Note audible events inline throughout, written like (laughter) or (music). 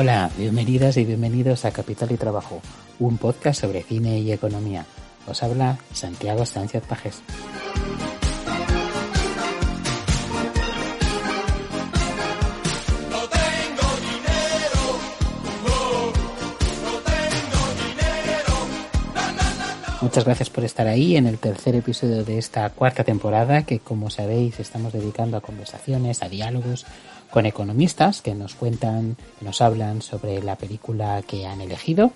Hola, bienvenidas y bienvenidos a Capital y Trabajo, un podcast sobre cine y economía. Os habla Santiago Sánchez Pajes. Muchas gracias por estar ahí en el tercer episodio de esta cuarta temporada que como sabéis estamos dedicando a conversaciones, a diálogos con economistas que nos cuentan, que nos hablan sobre la película que han elegido.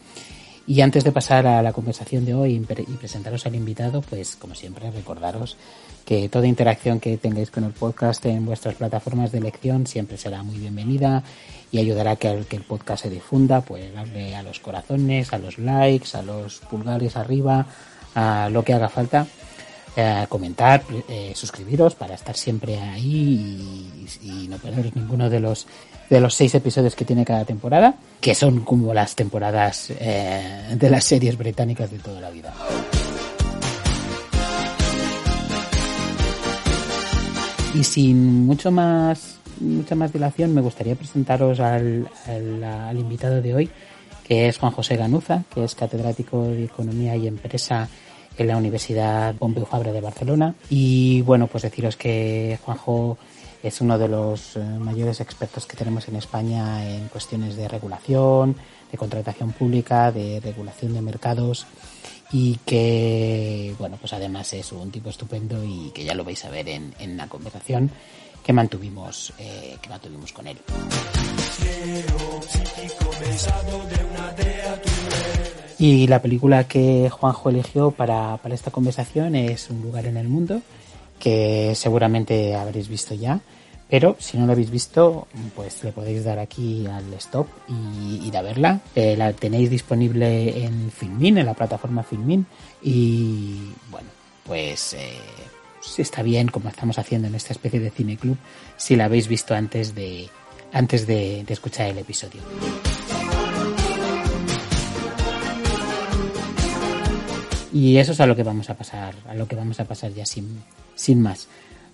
Y antes de pasar a la conversación de hoy y presentaros al invitado, pues como siempre recordaros que toda interacción que tengáis con el podcast en vuestras plataformas de elección siempre será muy bienvenida y ayudará a que, el podcast se difunda, pues darle a los corazones, a los likes, a los pulgares arriba, a lo que haga falta eh, comentar, eh, suscribiros para estar siempre ahí y, no perderos ninguno de los de los seis episodios que tiene cada temporada, que son como las temporadas eh, de las series británicas de toda la vida. Y sin mucho más mucha más dilación, me gustaría presentaros al, al, al invitado de hoy, que es Juan José Ganuza, que es catedrático de Economía y Empresa en la Universidad Pompeu Fabra de Barcelona. Y bueno, pues deciros que Juanjo es uno de los eh, mayores expertos que tenemos en España en cuestiones de regulación, de contratación pública, de regulación de mercados y que, bueno, pues además es un tipo estupendo y que ya lo vais a ver en, en la conversación que mantuvimos, eh, que mantuvimos con él. Y la película que Juanjo eligió para, para esta conversación es Un lugar en el mundo, que seguramente habréis visto ya. Pero si no lo habéis visto, pues le podéis dar aquí al stop y ir a verla. Eh, la tenéis disponible en Filmin, en la plataforma Filmin. Y bueno, pues eh, está bien, como estamos haciendo en esta especie de cine club, si la habéis visto antes de, antes de, de escuchar el episodio. Y eso es a lo que vamos a pasar, a lo que vamos a pasar ya sin, sin más.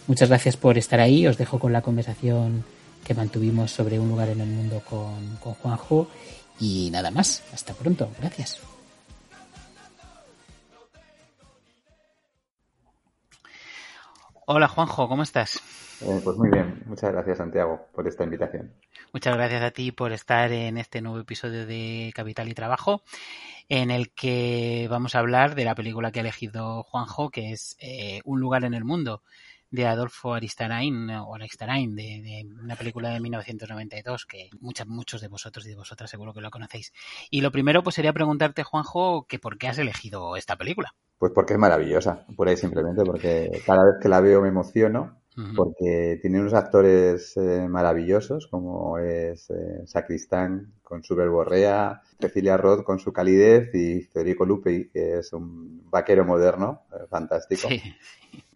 Muchas gracias por estar ahí. Os dejo con la conversación que mantuvimos sobre un lugar en el mundo con, con Juanjo. Y nada más. Hasta pronto. Gracias. Hola Juanjo, ¿cómo estás? Eh, pues muy bien, muchas gracias Santiago por esta invitación. Muchas gracias a ti por estar en este nuevo episodio de Capital y Trabajo en el que vamos a hablar de la película que ha elegido Juanjo, que es eh, Un lugar en el mundo, de Adolfo Aristarain, o Aristarain, de, de, una película de 1992, que muchas, muchos de vosotros y de vosotras seguro que lo conocéis. Y lo primero, pues sería preguntarte, Juanjo, que por qué has elegido esta película. Pues porque es maravillosa, por ahí simplemente, porque cada vez que la veo me emociono porque tiene unos actores eh, maravillosos como es eh, Sacristán con su verborrea, Cecilia Roth con su calidez y Federico Lupi que es un vaquero moderno, eh, fantástico. Sí.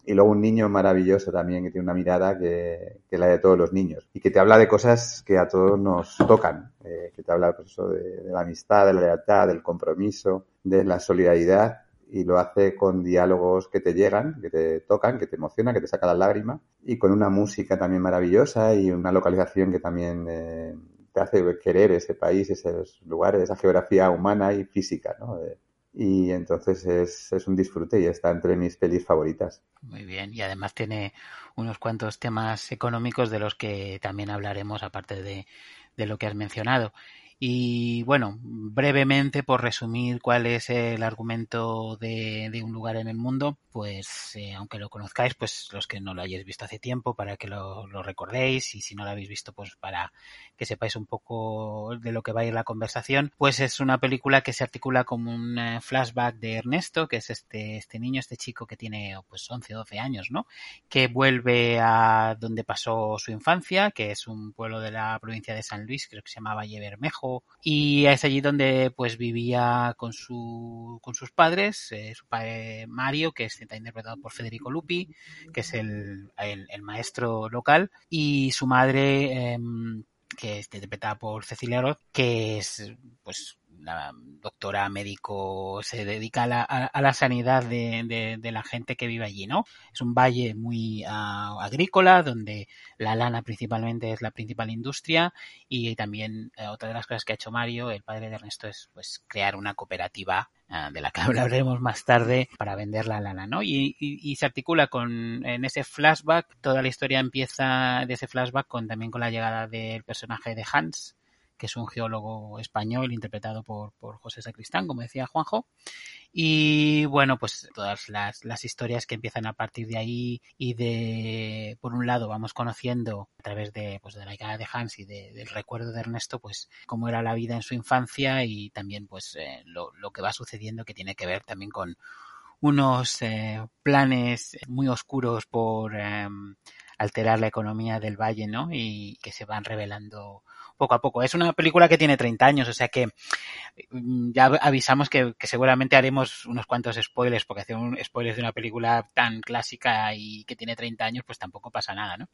Y luego un niño maravilloso también que tiene una mirada que, que la de todos los niños y que te habla de cosas que a todos nos tocan, eh, que te habla pues, eso de, de la amistad, de la lealtad, del compromiso, de la solidaridad y lo hace con diálogos que te llegan, que te tocan, que te emocionan, que te saca la lágrima y con una música también maravillosa y una localización que también eh, te hace querer ese país, esos lugares, esa geografía humana y física, ¿no? Eh, y entonces es, es, un disfrute y está entre mis pelis favoritas. Muy bien, y además tiene unos cuantos temas económicos de los que también hablaremos aparte de, de lo que has mencionado. Y bueno, brevemente por resumir cuál es el argumento de, un lugar en el mundo, pues eh, aunque lo conozcáis, pues los que no lo hayáis visto hace tiempo, para que lo, lo, recordéis y si no lo habéis visto, pues para que sepáis un poco de lo que va a ir la conversación, pues es una película que se articula como un eh, flashback de Ernesto, que es este, este niño, este chico que tiene pues 11 o 12 años, ¿no? Que vuelve a donde pasó su infancia, que es un pueblo de la provincia de San Luis, creo que se llama Valle Bermejo, y es allí donde pues vivía con su con sus padres, eh, su padre Mario, que está interpretado por Federico Lupi, que es el, el, maestro local, y su madre, eh, que está interpretada por Cecilia Roth, que es pues la doctora médico se dedica a la, a, la sanidad de, de, la gente que vive allí, ¿no? Es un valle muy uh, agrícola donde la lana principalmente es la principal industria y también uh, otra de las cosas que ha hecho Mario, el padre de Ernesto, es pues crear una cooperativa uh, de la que (laughs) hablaremos más tarde para vender la lana, ¿no? Y, y, y, se articula con en ese flashback, toda la historia empieza de ese flashback con también con la llegada del personaje de Hans, que es un geólogo español interpretado por, por José Sacristán, como decía Juanjo. Y bueno, pues todas las, las, historias que empiezan a partir de ahí y de, por un lado, vamos conociendo a través de, pues, de la llegada de Hans y de, del recuerdo de Ernesto, pues cómo era la vida en su infancia y también pues eh, lo, lo, que va sucediendo que tiene que ver también con unos eh, planes muy oscuros por eh, alterar la economía del valle, ¿no? Y que se van revelando poco a poco. Es una película que tiene 30 años, o sea que mm, ya avisamos que, que seguramente haremos unos cuantos spoilers, porque hacer un spoilers de una película tan clásica y que tiene 30 años, pues tampoco pasa nada, ¿no?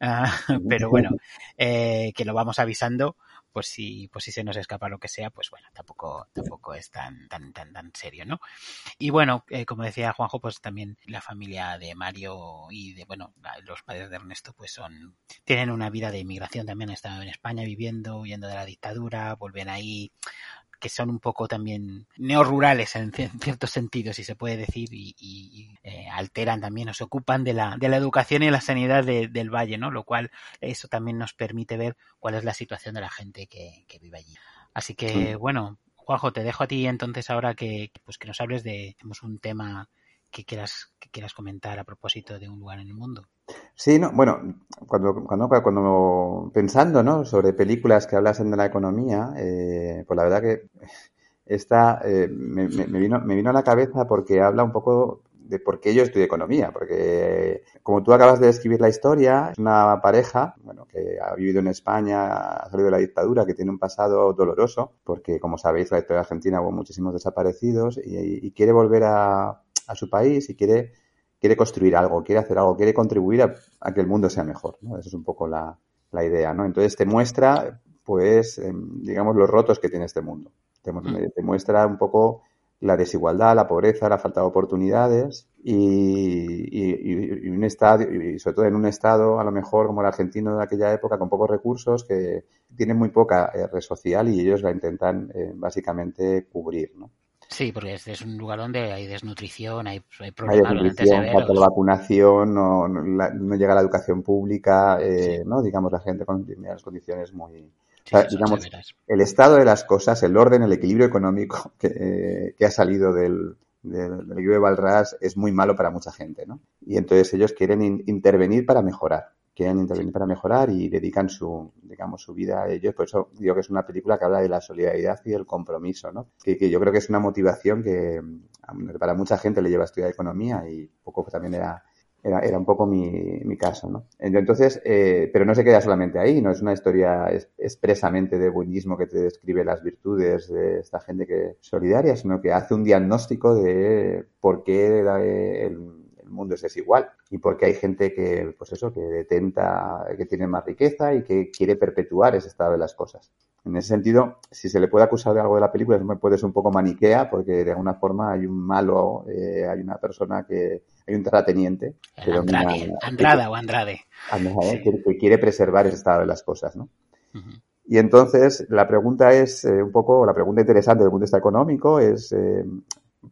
Uh, (laughs) pero bueno, eh, que lo vamos avisando pues si, pues si se nos escapa lo que sea, pues bueno, tampoco, tampoco es tan, tan, tan, tan serio, ¿no? Y bueno, eh, como decía Juanjo, pues también la familia de Mario y de, bueno, los padres de Ernesto, pues son, tienen una vida de inmigración también, han estado en España viviendo, huyendo de la dictadura, vuelven ahí, que son un poco también neorurales en, ciertos sentidos, si se puede decir, y, y eh, alteran también o se ocupan de la, de la educación y la sanidad de, del valle, ¿no? Lo cual eso también nos permite ver cuál es la situación de la gente que, que vive allí. Así que, sí. bueno, Juanjo, te dejo a ti entonces ahora que, pues que nos hables de un tema que quieras, que quieras comentar a propósito de un lugar en el mundo. Sí, no, bueno, cuando, cuando, cuando pensando ¿no? sobre películas que hablasen de la economía, eh, pues la verdad que esta eh, me, me, vino, me vino a la cabeza porque habla un poco de por qué yo estudio economía, porque como tú acabas de describir la historia, es una pareja, bueno, que ha vivido en España, ha salido de la dictadura, que tiene un pasado doloroso, porque como sabéis, la historia argentina hubo muchísimos desaparecidos y, y quiere volver a, a su país y quiere, quiere construir algo, quiere hacer algo, quiere contribuir a, a que el mundo sea mejor. ¿no? Esa es un poco la, la, idea. ¿no? Entonces te muestra, pues, eh, digamos, los rotos que tiene este mundo. Te, mm. te, muestra un poco la desigualdad, la pobreza, la falta de oportunidades y, y, y, un estado, y sobre todo en un estado a lo mejor como el argentino de aquella época con pocos recursos que tienen muy poca eh, red social y ellos la intentan eh, básicamente cubrir, ¿no? Sí, porque es, es, un lugar donde hay desnutrición, hay, hay problemas hay desnutrición, falta de vacunación, no, no, la, no, llega la educación pública, eh, sí. no, digamos la gente con las condiciones muy, sí, o sea, digamos, severas. el estado de las cosas, el orden, el equilibrio económico (laughs) que, eh, que ha salido del, del, del libro de Balras es muy malo para mucha gente, ¿no? Y entonces ellos quieren in, intervenir para mejorar quieren intervenir para mejorar y dedican su, digamos, su vida a ellos. Por eso digo que es una película que habla de la solidaridad y el compromiso, ¿no? Que, que yo creo que es una motivación que para mucha gente le lleva a estudiar economía y poco también era, era, era un poco mi, mi caso, ¿no? Entonces, eh, pero no se queda solamente ahí, no es una historia expresamente de buenismo que te describe las virtudes de esta gente que es solidaria, sino que hace un diagnóstico de por qué el mundo es desigual y porque hay gente que, pues eso, que detenta, que tiene más riqueza y que quiere perpetuar ese estado de las cosas. En ese sentido, si se le puede acusar de algo de la película, puede ser un poco maniquea, porque de alguna forma hay un malo, eh, hay una persona que, hay un terrateniente. Que Andrade, domina, Andrada o Andrade. Andrade sí. que, que, quiere preservar ese estado de las cosas, ¿no? Uh -huh. Y entonces la pregunta es eh, un poco, la pregunta interesante desde el punto de vista económico es eh,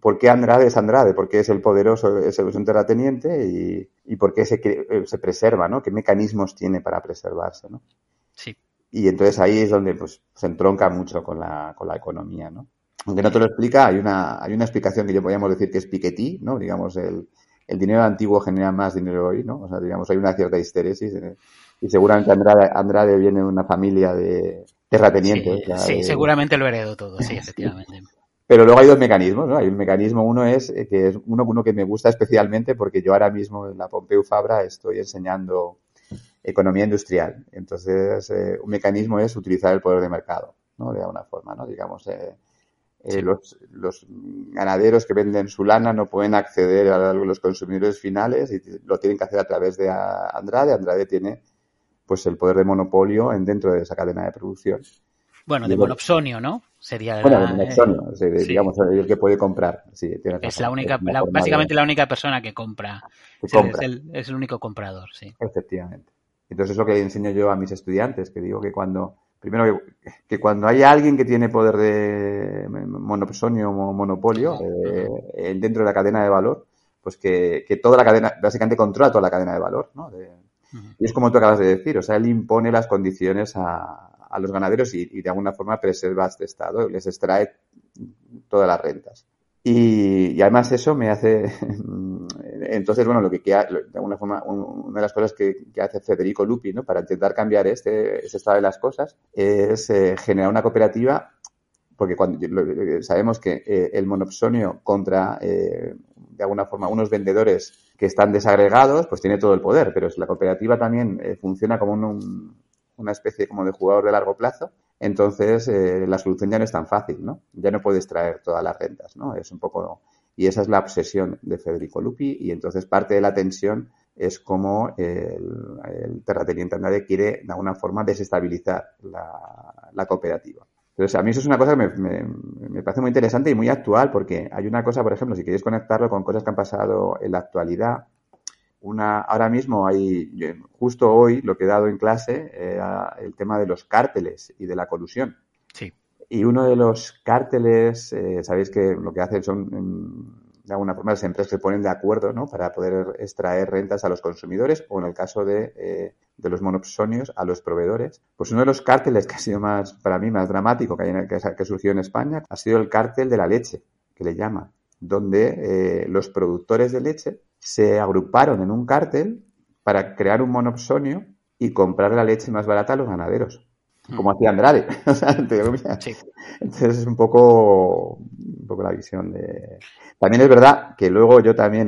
por qué Andrade es Andrade, por qué es el poderoso, es un terrateniente y, y por qué se, eh, se preserva, ¿no? ¿Qué mecanismos tiene para preservarse, ¿no? Sí. Y entonces ahí es donde pues, se entronca mucho con la, con la economía, ¿no? Aunque no te lo explica, hay una, hay una explicación que yo podríamos decir que es Piketty, ¿no? Digamos, el, el dinero antiguo genera más dinero hoy, ¿no? O sea, digamos, hay una cierta histeresis. ¿eh? Y seguramente Andrade, Andrade viene de una familia de terratenientes. Sí, sí de, seguramente lo heredó todo, sí, (laughs) efectivamente. Pero luego hay dos mecanismos, ¿no? Hay un mecanismo, uno es eh, que es uno, uno que me gusta especialmente porque yo ahora mismo en la Pompeu Fabra estoy enseñando economía industrial. Entonces, eh, un mecanismo es utilizar el poder de mercado, ¿no? De alguna forma, ¿no? Digamos, eh, eh, los, los, ganaderos que venden su lana no pueden acceder a los consumidores finales y lo tienen que hacer a través de Andrade. Andrade tiene pues el poder de monopolio en dentro de esa cadena de producción Bueno, de monopsonio, ¿no? Sería bueno, de monopsonio, digamos, el que puede comprar. Sí, es la única, básicamente la única persona que compra. Es, el, es, el, único comprador, sí. Efectivamente. Entonces es lo que enseño yo a mis estudiantes, que digo que cuando, primero que, cuando hay alguien que tiene poder de monopsonio o monopolio eh, dentro de la cadena de valor, pues que, que, toda la cadena, básicamente controla toda la cadena de valor, ¿no? Y es como tú acabas de decir, o sea, él impone las condiciones a, a los ganaderos y, de alguna forma preserva este estado, les extrae todas las rentas. Y, además eso me hace, (laughs) entonces, bueno, lo que de alguna forma, una de las cosas que, hace Federico Lupi, ¿no? Para intentar cambiar este, este estado de las cosas, es eh, generar una cooperativa, porque cuando sabemos que eh, el monopsonio contra, eh, de alguna forma, unos vendedores que están desagregados, pues tiene todo el poder, pero la cooperativa también funciona como un, una especie como de jugador de largo plazo, entonces eh, la solución ya no es tan fácil, ¿no? Ya no puedes traer todas las rentas, ¿no? Es un poco... Y esa es la obsesión de Federico Lupi y entonces parte de la tensión es como el, terrateniente Andrade quiere de alguna forma desestabilizar la, cooperativa. Entonces, a mí eso es una cosa que me, me, parece muy interesante y muy actual, porque hay una cosa, por ejemplo, si queréis conectarlo con cosas que han pasado en la actualidad, una, ahora mismo hay, justo hoy lo que he dado en clase era el tema de los cárteles y de la colusión. Sí. Y uno de los cárteles, eh, sabéis que lo que hacen son, de alguna forma, las empresas se ponen de acuerdo, ¿no? Para poder extraer rentas a los consumidores o en el caso de, eh, de los monopsonios a los proveedores. Pues uno de los cárteles que ha sido más, para mí, más dramático que, hay, que, que surgió en España ha sido el cártel de la leche, que le llama, donde eh, los productores de leche se agruparon en un cártel para crear un monopsonio y comprar la leche más barata a los ganaderos, mm. como hacía Andrade. (laughs) Entonces es un poco, un poco la visión de... También es verdad que luego yo también,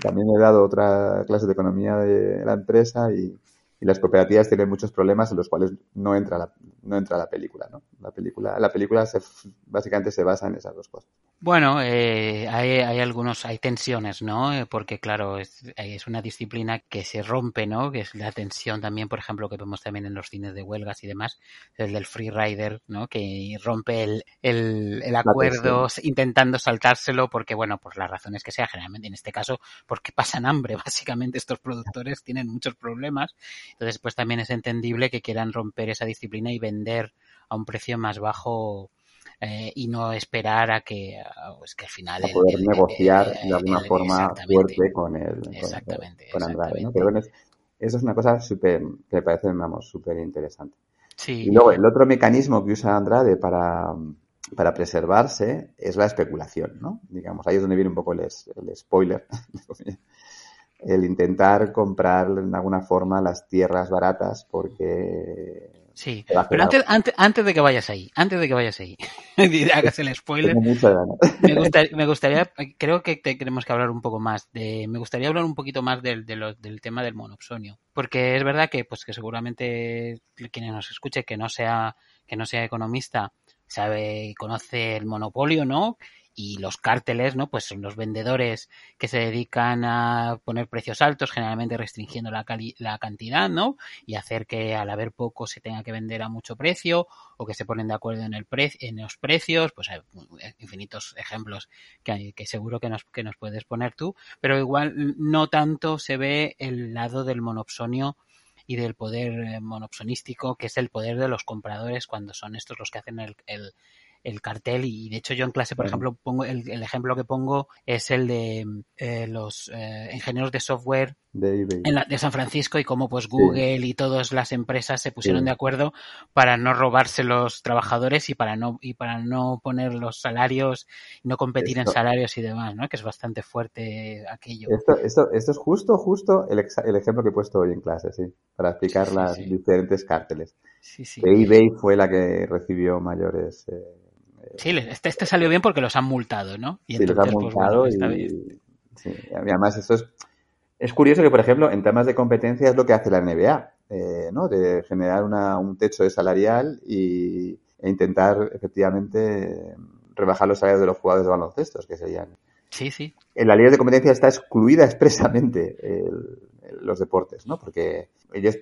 también he dado otra clase de economía de la empresa y, y las cooperativas tienen muchos problemas en los cuales no entra la, no entra la película, ¿no? La película, la película se, básicamente se basa en esas dos cosas. Bueno, eh, hay, hay algunos, hay tensiones, ¿no? Eh, porque claro, es, es una disciplina que se rompe, ¿no? Que es la tensión también, por ejemplo, que vemos también en los cines de huelgas y demás, el del free rider, ¿no? Que rompe el, el, el acuerdo intentando saltárselo porque, bueno, por las razones que sea, generalmente en este caso, porque pasan hambre, (laughs) básicamente estos productores tienen muchos problemas entonces, pues también es entendible que quieran romper esa disciplina y vender a un precio más bajo eh, y no esperar a que, pues que al final... A poder negociar de alguna forma fuerte con el con, Andrade, ¿no? Pero bueno, eso es una cosa súper, que me parece, vamos, súper interesante. Sí. Y luego, el otro mecanismo que usa Andrade para, para preservarse es la especulación, ¿no? Digamos, ahí es donde viene un poco el, el spoiler (laughs) el intentar comprar de alguna forma las tierras baratas porque... Sí, pero antes, antes, antes, de que vayas ahí, antes de que vayas ahí, (laughs) hagas el spoiler, me, gustaría, me, gustaría, creo que tenemos que hablar un poco más de, me gustaría hablar un poquito más del, del tema del monopsonio, porque es verdad que, pues que seguramente quien nos escuche que no sea, que no sea economista, sabe y conoce el monopolio, ¿no? Y los cárteles, ¿no? Pues son los vendedores que se dedican a poner precios altos, generalmente restringiendo la, la cantidad, ¿no? Y hacer que al haber poco se tenga que vender a mucho precio o que se ponen de acuerdo en el pre en los precios, pues hay infinitos ejemplos que, hay, que seguro que nos, que nos puedes poner tú, pero igual no tanto se ve el lado del monopsonio y del poder eh, monopsonístico, que es el poder de los compradores cuando son estos los que hacen el, el, el cartel y de hecho yo en clase por ejemplo pongo el, ejemplo que pongo es el de eh, los eh, ingenieros de software de, de, San Francisco y cómo pues Google y todas las empresas se pusieron de acuerdo para no robarse los trabajadores y para no y para no poner los salarios no competir en salarios y demás no que es bastante fuerte aquello. Esto, esto, esto es justo justo el, el ejemplo que he puesto hoy en clase sí para explicar las diferentes cárteles. Sí, sí. eBay fue la que recibió mayores eh, Sí, este, este salió bien porque los han multado, ¿no? Y sí, los han pues, multado y, además eso es, es curioso que, por ejemplo, en temas de competencia es lo que hace la NBA, eh, ¿no? De generar una, un techo de salarial y, e intentar efectivamente rebajar los salarios de los jugadores de baloncesto, que serían. Sí, sí. En la ley de competencia está excluida (laughs) expresamente el, los deportes, ¿no? Porque ellos,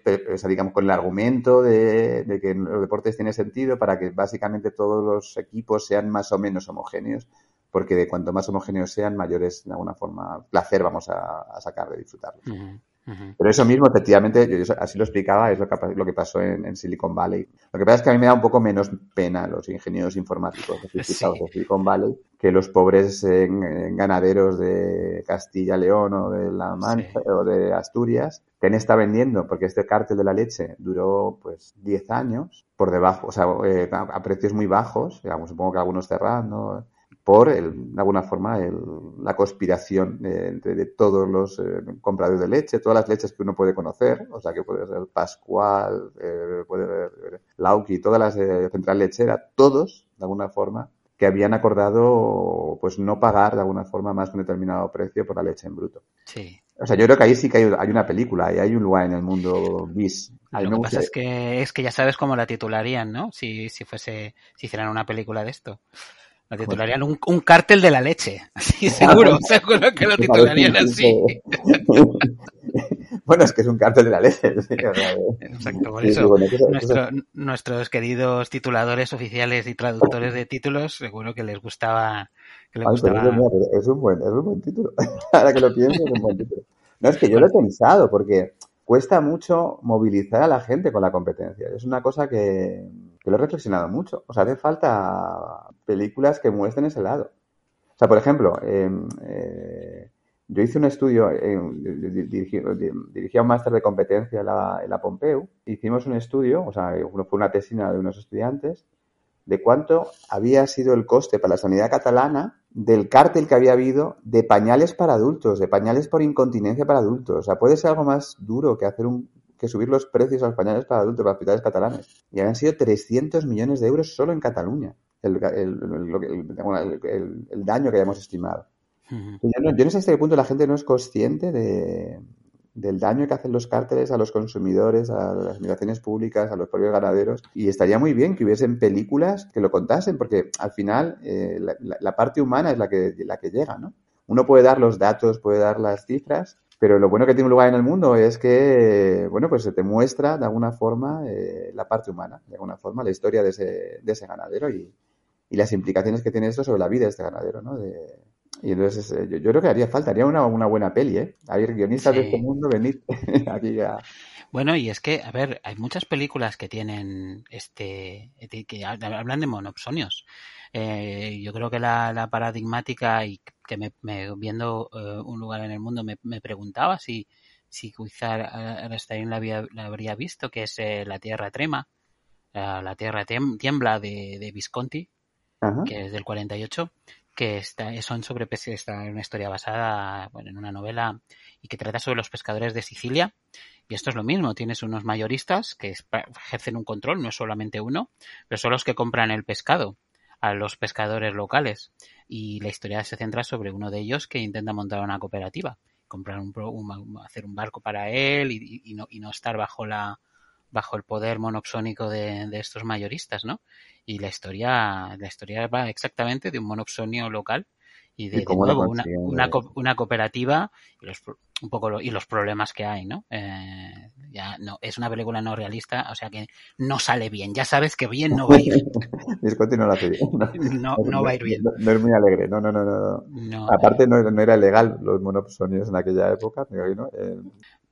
digamos, con el argumento de, de, que los deportes tienen sentido para que básicamente todos los equipos sean más o menos homogéneos, porque de cuanto más homogéneos sean, mayores, de alguna forma, placer vamos a, sacar de disfrutarlos. Pero eso mismo, efectivamente, yo así lo explicaba, es lo que, lo que pasó en, Silicon Valley. Lo que pasa es que a mí me da un poco menos pena los ingenieros informáticos de Silicon Valley que los pobres ganaderos de Castilla, León o de La Mancha o de Asturias que está vendiendo, porque este cártel de la leche duró pues 10 años por debajo, o sea, eh, a, precios muy bajos, digamos, supongo que algunos cerrando, por, el, de alguna forma, el, la conspiración de, entre de todos los eh, compradores de leche, todas las leches que uno puede conocer, o sea, que puede ser Pascual, eh, puede ser Lauki, todas las de Central Lechera, todos, de alguna forma, que habían acordado pues no pagar de alguna forma más que un determinado precio por la leche en bruto. Sí. O sea, yo creo que ahí sí que hay, una película y hay un lugar en el mundo bis. Lo que pasa es que, es que ya sabes cómo la titularían, ¿no? Si, si fuese, si hicieran una película de esto. La titularían un, un cártel de la leche. (laughs) Así, seguro, (laughs) seguro que lo titularían así. (laughs) bueno, es que es un cártel de la leche. Exacto, por eso. nuestros queridos tituladores oficiales y traductores de títulos, seguro que les gustaba. Que les gustaba... es, un buen, es un buen título. Ahora que lo pienso, es un buen título. No, es que yo lo he pensado, porque cuesta mucho movilizar a la gente con la competencia. Es una cosa que, lo he reflexionado mucho. O sea, hace falta películas que muestren ese lado. O sea, por ejemplo, em, eh, yo hice un estudio, eh, dirigí, un máster de competencia en la, en la, Pompeu. Hicimos un estudio, o sea, fue una tesina de unos estudiantes, de cuánto había sido el coste para la sanidad catalana del cártel que había habido de pañales para adultos, de pañales por incontinencia para adultos. O sea, puede ser algo más duro que hacer un que subir los precios a los pañales para adultos para hospitales catalanes. Y habían sido 300 millones de euros solo en Cataluña el, el daño que habíamos estimado. yo, no, yo, no, sé hasta qué punto la gente no es consciente de, del daño que hacen los cárteles a los consumidores, a las administraciones públicas, a los propios ganaderos. Y estaría muy bien que hubiesen películas que lo contasen, porque al final eh, la, parte humana es la que, la que llega, ¿no? Uno puede dar los datos, puede dar las cifras, pero lo bueno que tiene un lugar en el mundo es que, bueno, pues se te muestra de alguna forma eh, la parte humana, de alguna forma la historia de ese, de ese ganadero y, y las implicaciones que tiene esto sobre la vida de este ganadero, ¿no? De, y entonces eh, yo, creo que haría falta, haría una, una buena peli, ¿eh? A ver, guionistas de este mundo, venid (laughs) aquí a... Bueno, y es que, a ver, hay muchas películas que tienen este, que hablan de monopsonios. Eh, yo creo que la, la, paradigmática y que me, viendo eh, un lugar en el mundo me, me preguntaba si, si quizá Arastain la, había, la habría visto, que es La Tierra Trema, La Tierra Tiembla de, de Visconti, que es del 48 que está, son sobre está en una historia basada bueno, en una novela y que trata sobre los pescadores de Sicilia. Y esto es lo mismo, tienes unos mayoristas que ejercen un control, no es solamente uno, pero son los que compran el pescado a los pescadores locales. Y la historia se centra sobre uno de ellos que intenta montar una cooperativa, comprar un, hacer un barco para él y, no, y no estar bajo la, bajo el poder monopsónico de, de, estos mayoristas, ¿no? Y la historia, la historia va exactamente de un monopsonio local y de, nuevo una, una, una, cooperativa y los, un poco y los problemas que hay, ¿no? Eh, ya no es una película no realista, o sea que no sale bien. Ya sabes que bien no va a ir. (laughs) no lo hace bien. (laughs) No, no, va a ir bien. No, es muy alegre. No, no, no, no. Aparte no, no, era legal los monopsonios en aquella época, me imagino. Eh,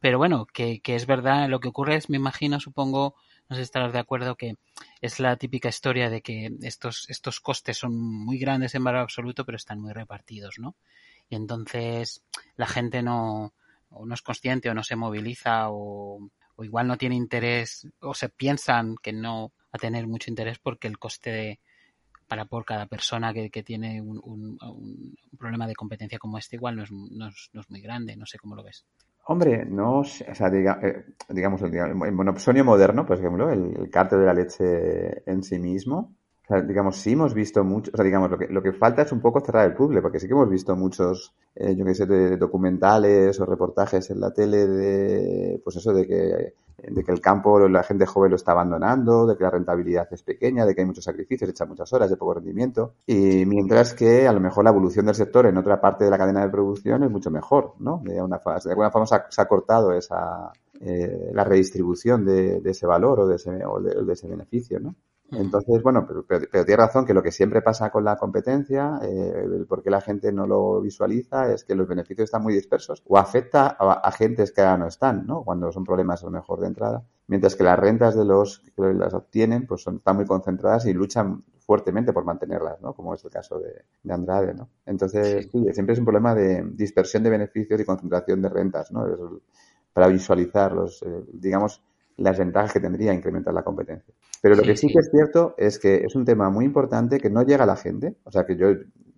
pero bueno, que, que es verdad, lo que ocurre es, me imagino, supongo, no sé si estarás de acuerdo, que es la típica historia de que estos, estos costes son muy grandes en valor absoluto, pero están muy repartidos, ¿no? Y entonces la gente no, o no es consciente o no se moviliza o, o igual no tiene interés o se piensan que no va a tener mucho interés porque el coste de, para por cada persona que, que tiene un, un, un, problema de competencia como este igual no es, no es, no es muy grande, no sé cómo lo ves. Hombre, no o sea, diga, eh, digamos, el, el, monopsonio moderno, por ejemplo, el, el cártel de la leche en sí mismo, Digamos, sí hemos visto mucho, o sea, digamos, lo que, lo que falta es un poco cerrar el puzzle, porque sí que hemos visto muchos, eh, yo qué sé, de documentales o reportajes en la tele de, pues eso, de que, de que el campo, la gente joven lo está abandonando, de que la rentabilidad es pequeña, de que hay muchos sacrificios, echa muchas horas de poco rendimiento, y mientras que a lo mejor la evolución del sector en otra parte de la cadena de producción es mucho mejor, ¿no? De, una, de alguna forma se ha, se ha cortado esa, eh, la redistribución de, de, ese valor o de ese, o de, de ese beneficio, ¿no? Entonces, bueno, pero, pero, pero, tiene razón que lo que siempre pasa con la competencia, eh, el por qué la gente no lo visualiza, es que los beneficios están muy dispersos o afecta a agentes que ahora no están, ¿no? Cuando son problemas a lo mejor de entrada. Mientras que las rentas de los que las obtienen, pues son, están muy concentradas y luchan fuertemente por mantenerlas, ¿no? Como es el caso de, de Andrade, ¿no? Entonces, sí. sí. siempre es un problema de dispersión de beneficios y concentración de rentas, ¿no? Es, para visualizar los, eh, digamos, las ventajas que tendría incrementar la competencia. Pero lo que sí, que es cierto es que es un tema muy importante que no llega a la gente. O sea, que yo,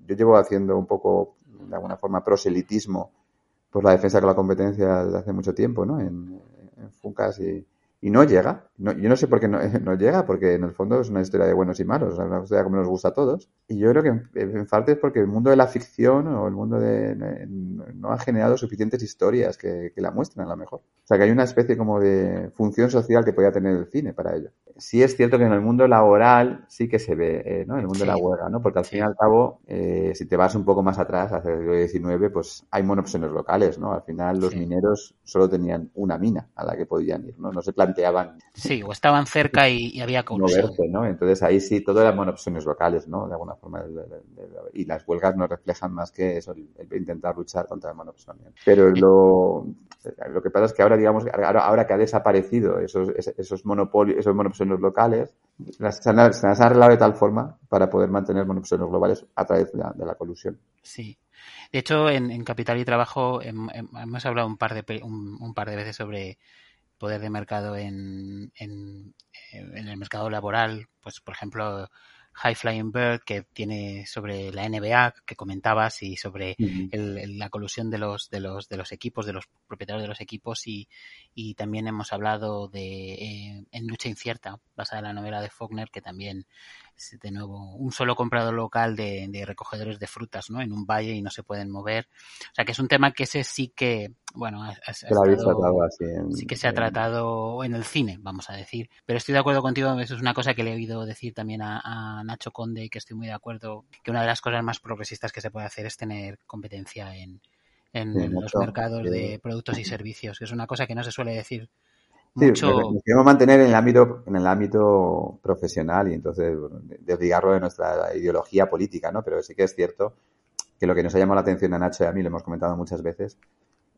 yo llevo haciendo un poco, de alguna forma, proselitismo por la defensa de la competencia desde hace mucho tiempo, ¿no? En, en FUCAS y, y no llega. No, yo no sé por qué no, (laughs) no, llega, porque en el fondo es una historia de buenos y malos, una historia como nos gusta a todos. Y yo creo que en, en parte es porque el mundo de la ficción o el mundo de... no ha generado suficientes historias que, que la muestren a lo mejor. O sea, que hay una especie como de función social que podía tener el cine para ello. Sí es cierto que en el mundo laboral sí que se ve, eh, ¿no? En el mundo sí. de la huelga, ¿no? Porque al fin y al cabo, eh, si te vas un poco más atrás, hace el siglo XIX, pues hay monopsonios locales, ¿no? Al final los sí. mineros solo tenían una mina a la que podían ir, ¿no? No se planteaban... Sí, o estaban cerca y, y había colusión. ¿no? Entonces ahí sí, todo eran monopsonios locales, ¿no? De alguna forma. De, de, de, y las huelgas no reflejan más que eso, el, el intentar luchar contra el monopsonio. Pero lo, lo que pasa es que ahora, digamos, ahora, ahora que ha desaparecido esos, esos monopolios, esos monopsonios locales, las, se, han, se han arreglado de tal forma para poder mantener monopsonios globales a través de la, de la colusión. Sí. De hecho, en, en Capital y Trabajo hemos hablado un par de, un, un par de veces sobre poder de mercado en, en, en, el mercado laboral, pues por ejemplo High Flying Bird que tiene sobre la NBA que comentabas y sobre uh -huh. el, la colusión de los de los de los equipos de los propietarios de los equipos y, y también hemos hablado de eh, en lucha incierta basada en la novela de Faulkner que también de nuevo un solo comprador local de, de, recogedores de frutas ¿no? en un valle y no se pueden mover. O sea que es un tema que ese sí que, bueno, ha, ha estado, en, sí que se ha tratado en el cine, vamos a decir. Pero estoy de acuerdo contigo, eso es una cosa que le he oído decir también a, a Nacho Conde y que estoy muy de acuerdo, que una de las cosas más progresistas que se puede hacer es tener competencia en, en sí, los mercados de productos y servicios, que es una cosa que no se suele decir mucho... Sí, nos queremos mantener en el ámbito, en el ámbito profesional y entonces desligarlo de nuestra ideología política, ¿no? Pero sí que es cierto que lo que nos ha llamado la atención a Nacho y a mí, lo hemos comentado muchas veces,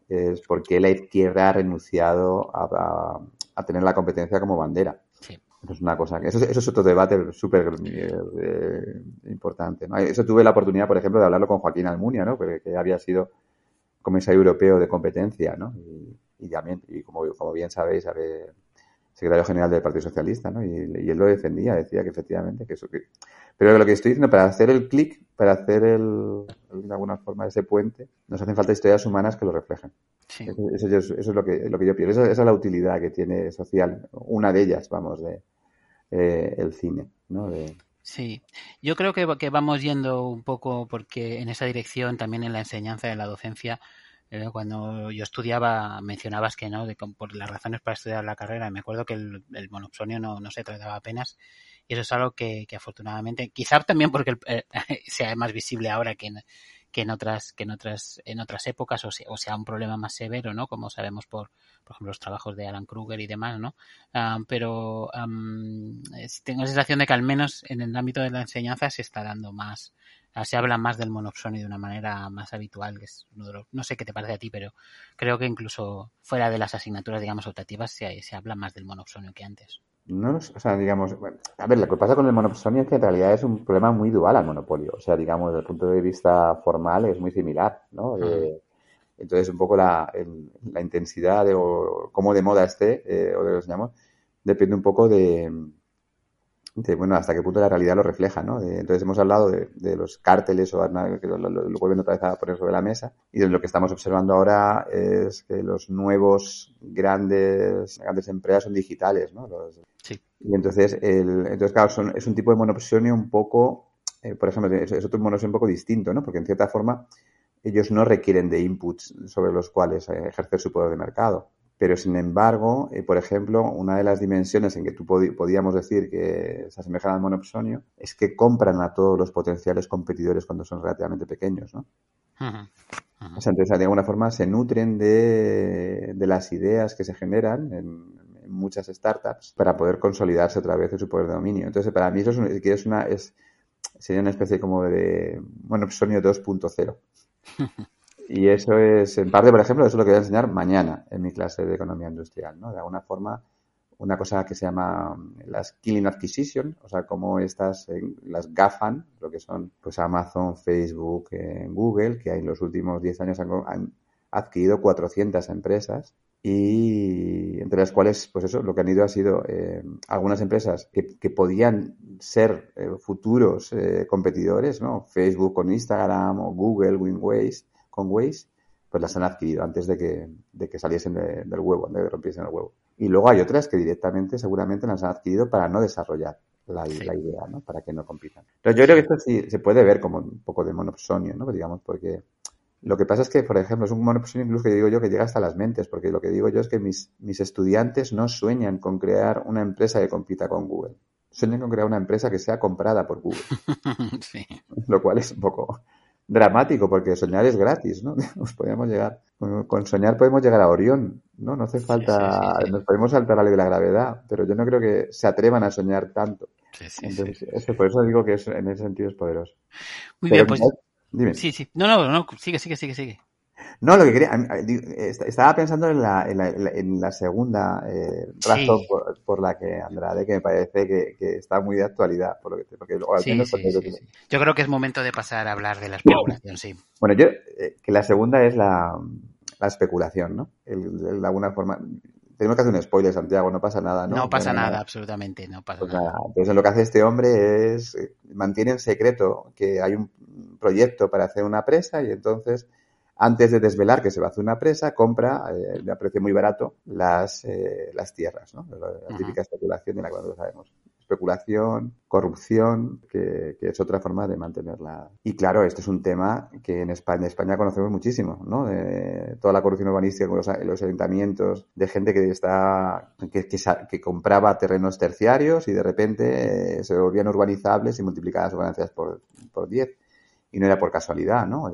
es por qué la izquierda ha renunciado a, a, a tener la competencia como bandera. Sí. Eso es una cosa que, eso, eso es otro debate súper eh, importante, ¿no? Eso tuve la oportunidad, por ejemplo, de hablarlo con Joaquín Almunia, ¿no? Que, que había sido comisario europeo de competencia, ¿no? Y, y también, y como, como bien sabéis, sabe, secretario general del Partido Socialista, ¿no? Y, y, él lo defendía, decía que efectivamente, que eso que... Pero lo que estoy diciendo, para hacer el clic, para hacer el, de alguna forma ese puente, nos hacen falta historias humanas que lo reflejen. Sí. Eso, eso, eso, es lo que, lo que yo pienso. Esa, esa, es la utilidad que tiene social, una de ellas, vamos, de eh, el cine, ¿no? De, Sí, yo creo que, que vamos yendo un poco porque en esa dirección, también en la enseñanza, en la docencia, cuando yo estudiaba mencionabas que no de, por las razones para estudiar la carrera me acuerdo que el, el monopsonio no, no, se trataba apenas. Y eso es algo que, que afortunadamente quizá también porque eh, (laughs) sea más visible ahora que en, que en otras que en otras en otras épocas o sea, o sea un problema más severo no como sabemos por por ejemplo los trabajos de Alan Kruger y demás no um, pero um, tengo la sensación de que al menos en el ámbito de la enseñanza se está dando más se habla más del monopsonio de una manera más habitual, que es uno de los, no sé qué te parece a ti, pero creo que incluso fuera de las asignaturas, digamos, optativas, se, se habla más del monopsonio que antes. No, o sea, digamos, bueno, a ver, lo que pasa con el monopsonio es que en realidad es un problema muy dual al monopolio. O sea, digamos, desde el punto de vista formal es muy similar, ¿no? Uh -huh. eh, entonces, un poco la, el, la intensidad de, o cómo de moda esté, eh, o de los llamamos, depende un poco de, bueno, hasta qué punto la realidad lo refleja, ¿no? entonces hemos hablado de, los cárteles o que lo, lo, vuelven otra vez a poner sobre la mesa y de lo que estamos observando ahora es que los nuevos grandes, grandes empresas son digitales, ¿no? sí. Y entonces, el, entonces claro, son, es un tipo de monoposionio un poco, eh, por ejemplo, es, es otro monoposionio un poco distinto, ¿no? Porque en cierta forma ellos no requieren de inputs sobre los cuales eh, ejercer su poder de mercado. Pero, sin embargo, eh, por ejemplo, una de las dimensiones en que tú podíamos decir que se asemejan al monopsonio es que compran a todos los potenciales competidores cuando son relativamente pequeños, ¿no? O sea, entonces, de alguna forma, se nutren de, las ideas que se generan en, muchas startups para poder consolidarse otra vez en su poder de dominio. Entonces, para mí eso es, es una, es, sería una especie como de monopsonio 2.0. (laughs) Y eso es, en parte, por ejemplo, eso es lo que voy a enseñar mañana en mi clase de economía industrial, ¿no? De alguna forma, una cosa que se llama mm, las killing acquisition, o sea, como estas, eh, las GAFAN, lo que son, pues Amazon, Facebook, eh, Google, que en los últimos 10 años han, adquirido 400 empresas y entre las cuales, pues eso, lo que han ido ha sido eh, algunas empresas que, que podían ser futuros competidores, ¿no? Facebook con Instagram o Google, Winways, con Waze, pues las han adquirido antes de que, de que saliesen del huevo, de que rompiesen el huevo. Y luego hay otras que directamente seguramente las han adquirido para no desarrollar la, idea, ¿no? Para que no compitan. Pero yo creo que esto sí se puede ver como un poco de monopsonio, ¿no? Digamos, porque lo que pasa es que, por ejemplo, es un monopsonio incluso que digo yo que llega hasta las mentes, porque lo que digo yo es que mis, mis estudiantes no sueñan con crear una empresa que compita con Google. Sueñan con crear una empresa que sea comprada por Google. (laughs) sí. Lo cual es un poco dramático, porque soñar es gratis, ¿no? (laughs) Nos podemos llegar, con soñar podemos llegar a Orión, ¿no? No hace falta, nos podemos saltar la ley de la gravedad, pero yo no creo que se atrevan a soñar tanto. Entonces, eso, por eso digo que en ese sentido es poderoso. Muy bien, pues. Dime. Sí, sí. No, no, no, sigue, sigue, sigue, sigue. No, lo que quería, estaba pensando en la, en la, segunda eh, razón por, la que Andrade, que me parece que, está muy de actualidad. Por lo que, porque, Yo creo que es momento de pasar a hablar de la especulación, sí. Bueno, yo, eh, que la segunda es la, especulación, ¿no? de alguna forma, tenemos que hacer un spoiler, Santiago, no pasa nada, ¿no? No pasa nada, absolutamente, no pasa pues nada. Entonces, lo que hace este hombre es, eh, mantiene en secreto que hay un proyecto para hacer una presa y entonces antes de desvelar que se va a hacer una presa, compra eh, de a precio muy barato las, eh, las tierras, ¿no? La, típica especulación de la cual lo sabemos. Especulación, corrupción, que, es otra forma de mantenerla. Y claro, esto es un tema que en España, España conocemos muchísimo, ¿no? De toda la corrupción urbanística con los, ayuntamientos, de gente que está, que, que, compraba terrenos terciarios y de repente eh, se volvían urbanizables y multiplicadas sus ganancias por, por 10. Y no era por casualidad, ¿no?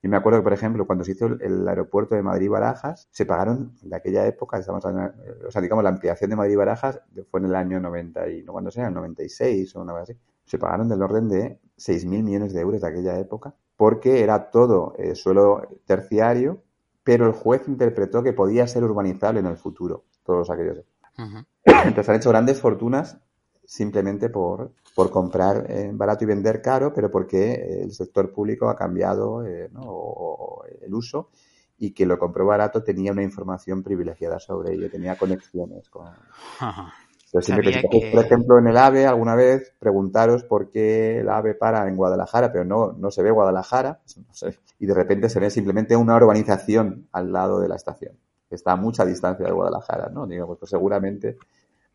Yo me acuerdo que, por ejemplo, cuando se hizo el, aeropuerto de Madrid-Barajas, se pagaron, de aquella época, estamos hablando, o sea, digamos, la ampliación de Madrid-Barajas fue en el año 90 y, no cuando sea, el 96 o una vez así. Se pagaron del orden de 6.000 millones de euros de aquella época, porque era todo eh, suelo terciario, pero el juez interpretó que podía ser urbanizable en el futuro, todos aquellos. Entonces han hecho grandes fortunas simplemente por, por comprar eh, barato y vender caro, pero porque el sector público ha cambiado eh, el uso y que lo compró barato tenía una información privilegiada sobre ello, tenía conexiones con... Entonces, por ejemplo, en el AVE alguna vez, preguntaros por qué el AVE para en Guadalajara, pero no, no se ve Guadalajara, y de repente se ve simplemente una urbanización al lado de la estación, que está a mucha distancia de Guadalajara, ¿no? Digamos, pues seguramente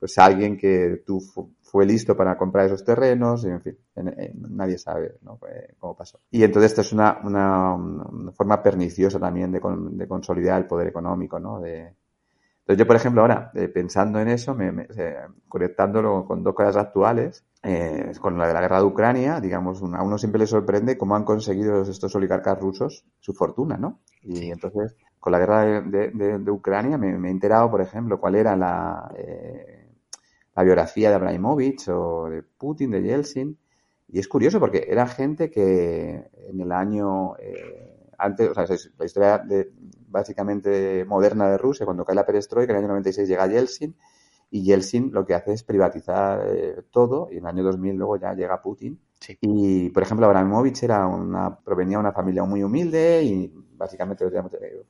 pues alguien que tú fue listo para comprar esos terrenos, y en fin, nadie sabe cómo pasó. Y entonces esto es una, una, forma perniciosa también de, de, consolidar el poder económico, ¿no? De, entonces yo, por ejemplo, ahora, eh, pensando en eso, me, eh, conectándolo con dos cosas actuales, eh, con la de la guerra de Ucrania, digamos, a uno siempre le sorprende cómo han conseguido estos oligarcas rusos su fortuna, ¿no? Y entonces, con la guerra de, de, Ucrania me, he enterado, por ejemplo, cuál era la la biografía de Abramovich o de Putin, de Yeltsin. Y es curioso porque era gente que en el año eh, antes, o sea, la historia de, básicamente moderna de Rusia, cuando cae la perestroika, en el año 96 llega Yeltsin y Yeltsin lo que hace es privatizar eh, todo y en el año 2000 luego ya llega Putin. Y, por ejemplo, Abramovich era una, provenía de una familia muy humilde y básicamente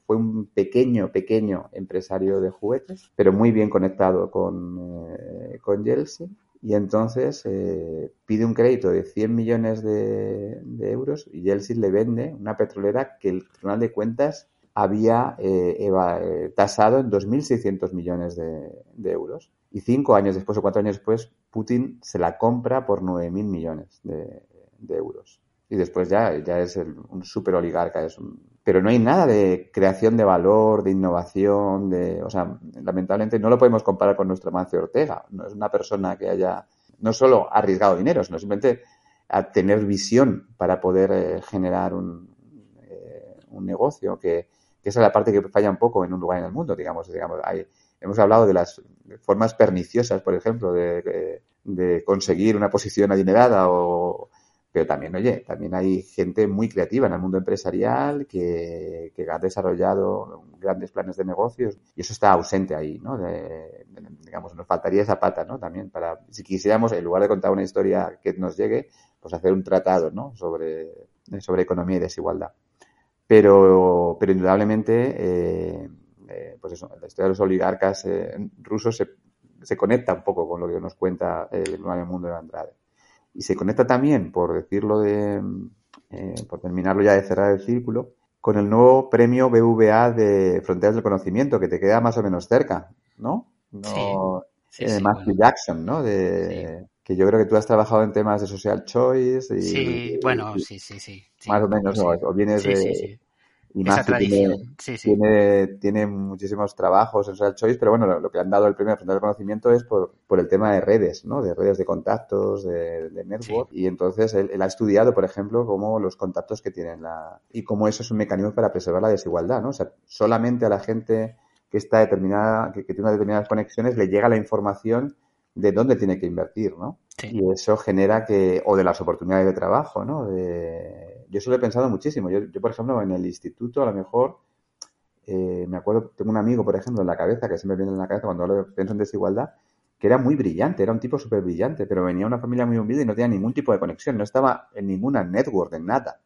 fue un pequeño, pequeño empresario de juguetes, pero muy bien conectado con, eh, con Yeltsin. y entonces eh, pide un crédito de 100 millones de, euros y Yeltsin le vende una petrolera que el Tribunal de Cuentas había eh, eh, tasado en 2.600 millones de, euros. Y cinco años después o cuatro años después, Putin se la compra por 9.000 millones de, euros. Y después ya, ya es un super oligarca. Es pero no hay nada de creación de valor, de innovación, de, o sea, lamentablemente no lo podemos comparar con nuestro Mancio Ortega. No es una persona que haya no solo arriesgado dinero, sino simplemente a tener visión para poder eh, generar un, eh, un negocio que, que esa es la parte que falla un poco en un lugar en el mundo, digamos. digamos hay, hemos hablado de las formas perniciosas, por ejemplo, de, conseguir una posición adinerada o, pero también, oye, también hay gente muy creativa en el mundo empresarial que, que ha desarrollado grandes planes de negocios y eso está ausente ahí, ¿no? digamos, nos faltaría esa pata, ¿no? También para, si quisiéramos, en lugar de contar una historia que nos llegue, pues hacer un tratado, ¿no? Sobre, sobre economía y desigualdad. Pero, pero indudablemente, eh, eh, pues eso, la historia de los oligarcas eh, rusos se, se, conecta un poco con lo que nos cuenta el nuevo mundo de Andrade. Y se conecta también, por decirlo de, por terminarlo ya de cerrar el círculo, con el nuevo premio BVA de Fronteras del Conocimiento, que te queda más o menos cerca, ¿no? no sí, Matthew Jackson, ¿no? De, Que yo creo que tú has trabajado en temas de social choice. Y, sí, bueno, sí, sí, sí. Más o menos, o vienes de, y más tiene, tiene, tiene, muchísimos trabajos en Social Choice, pero bueno, lo, que han dado el premio de conocimiento es por, por, el tema de redes, ¿no? De redes de contactos, de, network. Y entonces él, ha estudiado, por ejemplo, cómo los contactos que tienen la, y cómo eso es un mecanismo para preservar la desigualdad, ¿no? O sea, solamente a la gente que está determinada, que, que tiene unas determinadas conexiones, le llega la información de dónde tiene que invertir, ¿no? Y eso genera que, o de las oportunidades de trabajo, ¿no? De, yo eso lo he pensado muchísimo. Yo, yo, por ejemplo, en el instituto, a lo mejor, eh, me acuerdo, tengo un amigo, por ejemplo, en la cabeza, que siempre viene en la cabeza cuando hablo, pienso en desigualdad, que era muy brillante, era un tipo súper brillante, pero venía de una familia muy humilde y no tenía ningún tipo de conexión, no estaba en ninguna network, en nada.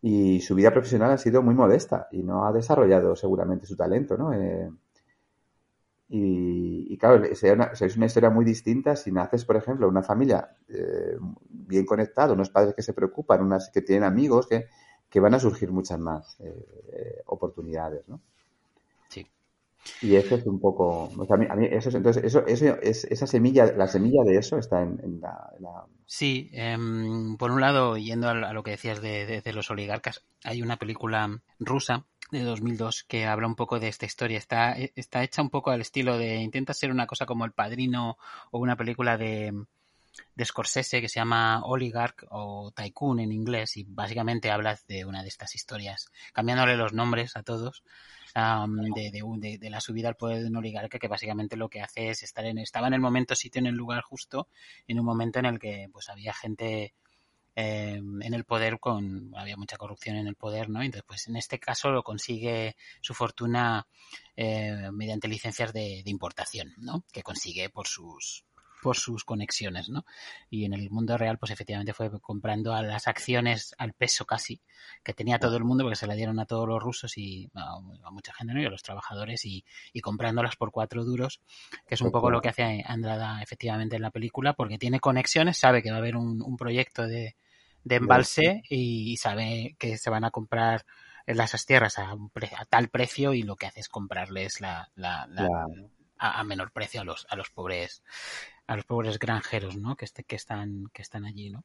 Y su vida profesional ha sido muy modesta y no ha desarrollado seguramente su talento, ¿no? Eh, y, claro, es una, una, historia muy distinta si naces, por ejemplo, una familia eh, bien conectada, unos padres que se preocupan, unas que tienen amigos, que, que van a surgir muchas más eh, oportunidades, ¿no? Sí. Y eso es un poco, a mí, a mí eso, entonces, eso, eso es, esa semilla, la semilla de eso está en, la, Sí, em, por un lado, yendo a, lo que decías de, de los oligarcas, hay una película rusa de 2002 que habla un poco de esta historia. Está, está hecha un poco al estilo de, intenta ser una cosa como El Padrino o una película de, de Scorsese que se llama Oligarch o Tycoon en inglés y básicamente habla de una de estas historias, cambiándole los nombres a todos. de, de, de, la subida al poder de un oligarca que básicamente lo que hace es estar en estaba en el momento sitio en el lugar justo en un momento en el que pues había gente eh, en el poder con había mucha corrupción en el poder no entonces pues en este caso lo consigue su fortuna eh, mediante licencias de, importación no que consigue por sus por sus conexiones, ¿no? Y en el mundo real, pues efectivamente fue comprando a las acciones al peso casi que tenía todo el mundo, porque se la dieron a todos los rusos y a, mucha gente, ¿no? Y a los trabajadores y, y, comprándolas por cuatro duros, que es un poco lo que hace Andrada efectivamente en la película, porque tiene conexiones, sabe que va a haber un, un proyecto de, de embalse y sabe que se van a comprar las tierras a, a, tal precio y lo que hace es comprarles la, la, la a, a, menor precio a los a los pobres a los pobres granjeros, ¿no? Que, este, que están que están allí, ¿no?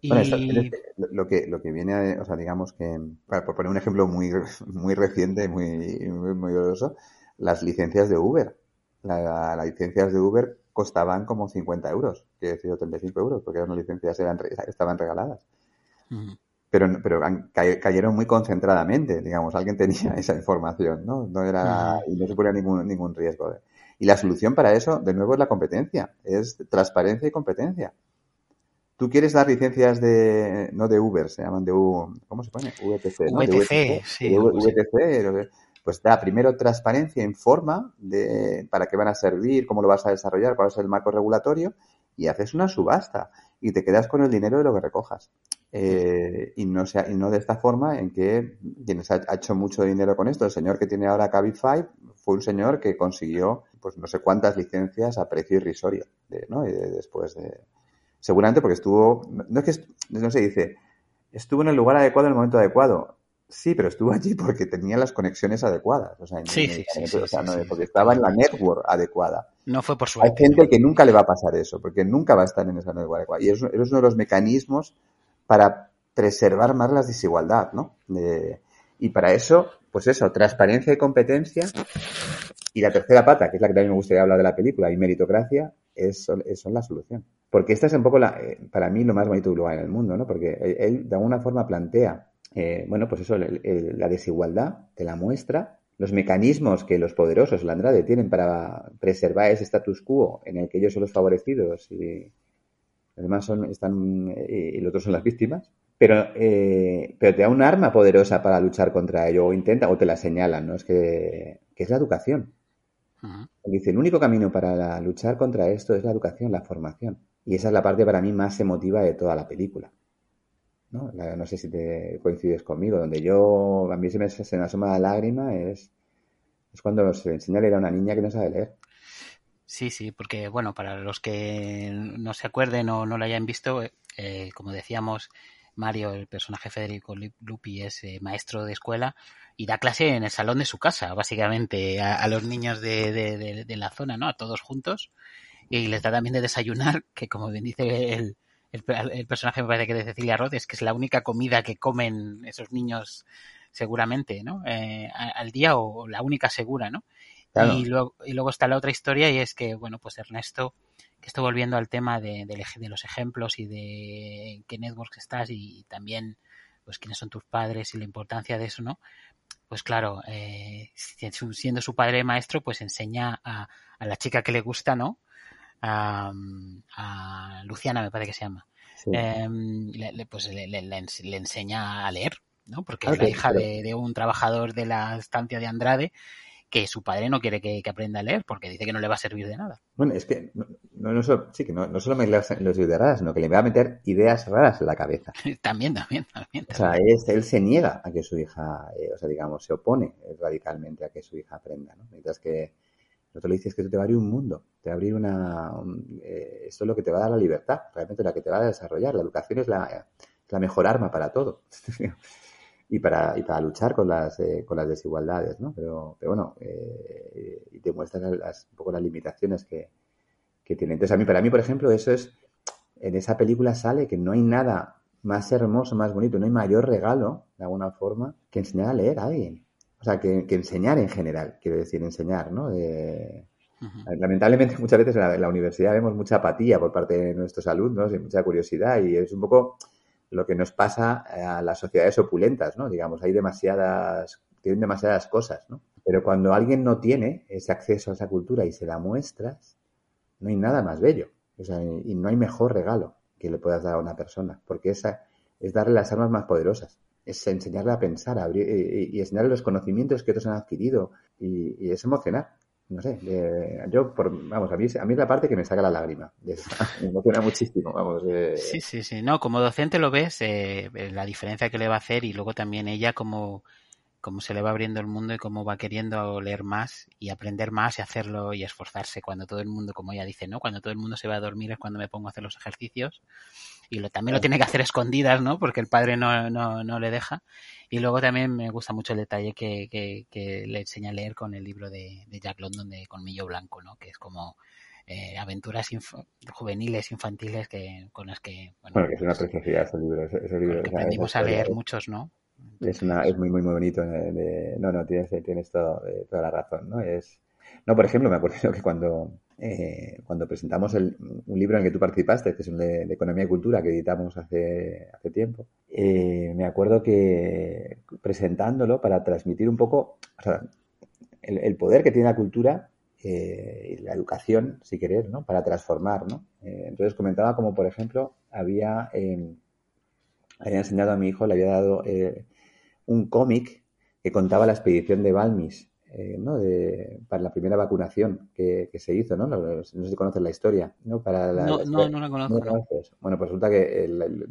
Y... Bueno, lo que lo que viene, o sea, digamos que para, por poner un ejemplo muy muy reciente, muy muy, muy doloroso, las licencias de Uber. La, las licencias de Uber costaban como 50 euros, quiero decir 35 euros, porque las licencias eran, estaban regaladas. Uh Pero, pero cayeron muy concentradamente, digamos, alguien tenía (laughs) esa información, ¿no? No era, uh y no suponía ningún, ningún riesgo. Y la solución para eso, de nuevo, es la competencia, es transparencia y competencia. Tú quieres dar licencias de, no de Uber, se llaman de U, ¿cómo se pone? VTC, ¿no? VTC, VTC sí. VTC, pues da primero transparencia, informa de para qué van a servir, cómo lo vas a desarrollar, cuál es el marco regulatorio y haces una subasta y te quedas con el dinero de lo que recojas. Eh, y, no sea, y no de esta forma en que quienes ha, ha, hecho mucho dinero con esto, el señor que tiene ahora Cabify fue un señor que consiguió pues no sé cuántas licencias a precio irrisorio, ¿no? Y después de... Seguramente porque estuvo, no es que, no se dice, estuvo en el lugar adecuado en el momento adecuado. Sí, pero estuvo allí porque tenía las conexiones adecuadas. O sea, sí, sí, sí, porque estaba en la network adecuada. No fue por suerte. Hay gente que nunca le va a pasar eso, porque nunca va a estar en esa network adecuada. Y es, es uno de los mecanismos para preservar más la desigualdad, ¿no? y para eso, pues eso, transparencia y competencia. Y la tercera pata, que es la que también me gustaría hablar de la película, y meritocracia, es, son la solución. Porque esta es un poco, la, eh, para mí, lo más bonito lugar en el mundo, ¿no? Porque él, de alguna forma plantea, eh, bueno, pues eso, la desigualdad, te la muestra, los mecanismos que los poderosos, la Andrade, tienen para preservar ese status quo en el que ellos son los favorecidos y además son, están, eh, y los otros son las víctimas, pero, eh, pero te da un arma poderosa para luchar contra ello, o intenta, o te la señalan, ¿no? Es que, es la educación. Dice, el único camino para luchar contra esto es la educación, la formación. Y esa es la parte para mí más emotiva de toda la película. ¿no? no sé si te coincides conmigo, donde yo, a mí se me, se me asoma la lágrima, es, es cuando se le enseña a leer a una niña que no sabe leer. Sí, sí, porque bueno, para los que no se acuerden o no lo hayan visto, eh, como decíamos, Mario, el personaje Federico Lupi, es eh, maestro de escuela y da clase en el salón de su casa, básicamente, a, los niños de, la zona, ¿no? A todos juntos. Y les da también de desayunar, (laughs) que como bien dice el, el, personaje, me parece que de Cecilia Roth, es que es la única comida que comen esos niños seguramente, ¿no? Eh, al día o la única segura, ¿no? Y, luego, y luego está la otra historia y es que, bueno, pues Ernesto que estoy volviendo al tema de, de, los ejemplos y de en qué networks estás y también pues quiénes son tus padres y la importancia de eso, ¿no? Pues claro, eh, siendo su padre maestro, pues enseña a, a, la chica que le gusta, ¿no? A, a Luciana, me parece que se llama. Em, le, pues le, le, enseña a leer, ¿no? Porque es la hija de, de, un trabajador de la estancia de Andrade que su padre no quiere que, aprenda a leer porque dice que no le va a servir de nada. Bueno, es que no, no, solo, sí, que no, no solo me los de raras, sino que le va a meter ideas raras en la cabeza. (laughs) también, también, también, O sea, él se niega a que su hija, eh, o sea, digamos, se opone radicalmente a que su hija aprenda, ¿no? Mientras que no te lo dices que esto te va a abrir un mundo, te va a abrir una... Eh, esto es lo que te va a dar la libertad, realmente la que te va a desarrollar. La educación es la, la mejor arma para todo. (laughs) y para, y para luchar con las, eh, con las desigualdades, ¿no? Pero, pero bueno, eh, y te muestran las, un poco las limitaciones que, que tiene. Entonces, a mí, para mí, por ejemplo, eso es, en esa película sale que no hay nada más hermoso, más bonito, no hay mayor regalo, de alguna forma, que enseñar a leer a alguien. O sea, que, que enseñar en general, quiero decir, enseñar, ¿no? Lamentablemente (laughs) muchas veces en la, en la, universidad vemos mucha apatía por parte de nuestros alumnos y mucha curiosidad y es un poco lo que nos pasa a las sociedades opulentas, ¿no? Digamos, hay demasiadas, tienen demasiadas cosas, ¿no? Pero cuando alguien no tiene ese acceso a esa cultura y se la muestras, no hay nada más bello. O sea, y no hay mejor regalo que le puedas dar a una persona, porque esa es darle las armas más poderosas, es enseñarle a pensar, abrir, y, enseñarle los conocimientos que otros han adquirido, y, y es emocionar no sé, yo, por, vamos, a mí, a mí es la parte que me saca la lágrima. (laughs) me emociona muchísimo, vamos. Sí, sí, sí. No, como docente lo ves, eh, la diferencia que le va a hacer y luego también ella como cómo se le va abriendo el mundo y cómo va queriendo leer más y aprender más y hacerlo y esforzarse cuando todo el mundo, como ella dice, ¿no? Cuando todo el mundo se va a dormir es cuando me pongo a hacer los ejercicios y lo, también lo tiene que hacer escondidas, ¿no? Porque el padre no, no, no le deja. Y luego también me gusta mucho el detalle que, que, le enseña a leer con el libro de, Jack London de Colmillo Blanco, ¿no? Que es como eh, aventuras juveniles, infantiles que con las que... Bueno, que es una preciosidad ese libro. Ese, libro que aprendimos a leer muchos, ¿no? Es, una, es muy, muy, muy bonito. Eh, no, no, tienes, tienes todo, eh, toda la razón, ¿no? Es, no, por ejemplo, me acuerdo que cuando, eh, cuando presentamos el, un libro en el que tú participaste, que es un de, Economía y Cultura, que editamos hace, hace tiempo, me acuerdo que presentándolo para transmitir un poco el, poder que tiene la cultura y la educación, si querer, ¿no? Para transformar, ¿no? entonces comentaba como, por ejemplo, había, había enseñado a mi hijo, le había dado un cómic que contaba la expedición de Balmis eh, ¿no? De, para la primera vacunación que, que se hizo, ¿no? No, sé si conoces la historia, ¿no? Para la, no, no, no, la conozco. bueno, pues resulta que el,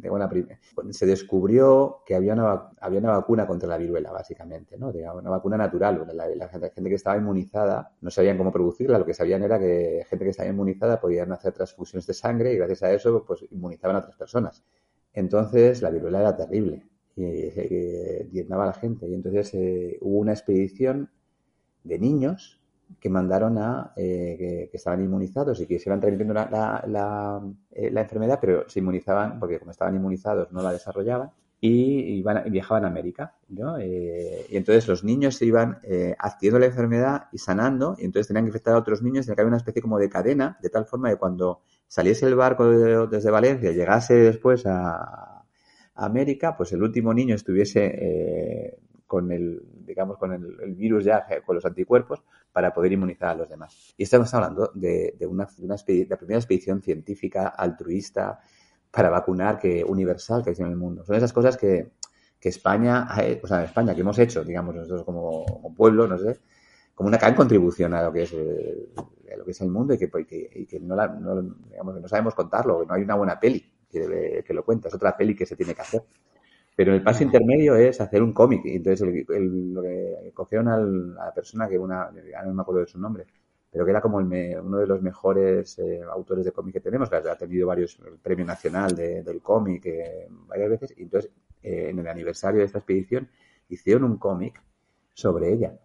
se descubrió que había una, había una vacuna contra la viruela, básicamente, ¿no? una vacuna natural. La, la, gente que estaba inmunizada no sabían cómo producirla, lo que sabían era que gente que estaba inmunizada podían hacer transfusiones de sangre y gracias a eso pues inmunizaban a otras personas. Entonces la viruela era terrible y, y, a la gente. Y entonces eh, hubo una expedición de niños que mandaron a eh, que, estaban inmunizados y que se iban transmitiendo la, eh, la, enfermedad, pero se inmunizaban porque como estaban inmunizados no la desarrollaban y, iban, viajaban a América. ¿no? Eh, y entonces los niños se iban adquiriendo la enfermedad y sanando y entonces tenían que infectar a otros niños, tenía que haber una especie como de cadena, de tal forma que cuando saliese el barco desde Valencia, llegase después a América, pues el último niño estuviese con el, digamos, con el, virus ya, con los anticuerpos, para poder inmunizar a los demás. Y estamos hablando de, una, de una la primera expedición científica altruista para vacunar que universal que hay en el mundo. Son esas cosas que, que España, o sea, España, que hemos hecho, digamos, nosotros como, pueblo, no sé, como una gran contribución a lo que es el, lo que es el mundo y que, y que, no, la, no, digamos, no sabemos contarlo, que no hay una buena peli que, que lo cuenta, es otra peli que se tiene que hacer. Pero el paso intermedio es hacer un cómic. Y entonces el, lo que cogieron a la persona que una, no me acuerdo de su nombre, pero que era como uno de los mejores eh, autores de cómic que tenemos, que ha tenido varios el premio nacional del cómic eh, varias veces. Y entonces, eh, en el aniversario de esta expedición, hicieron un cómic sobre ella.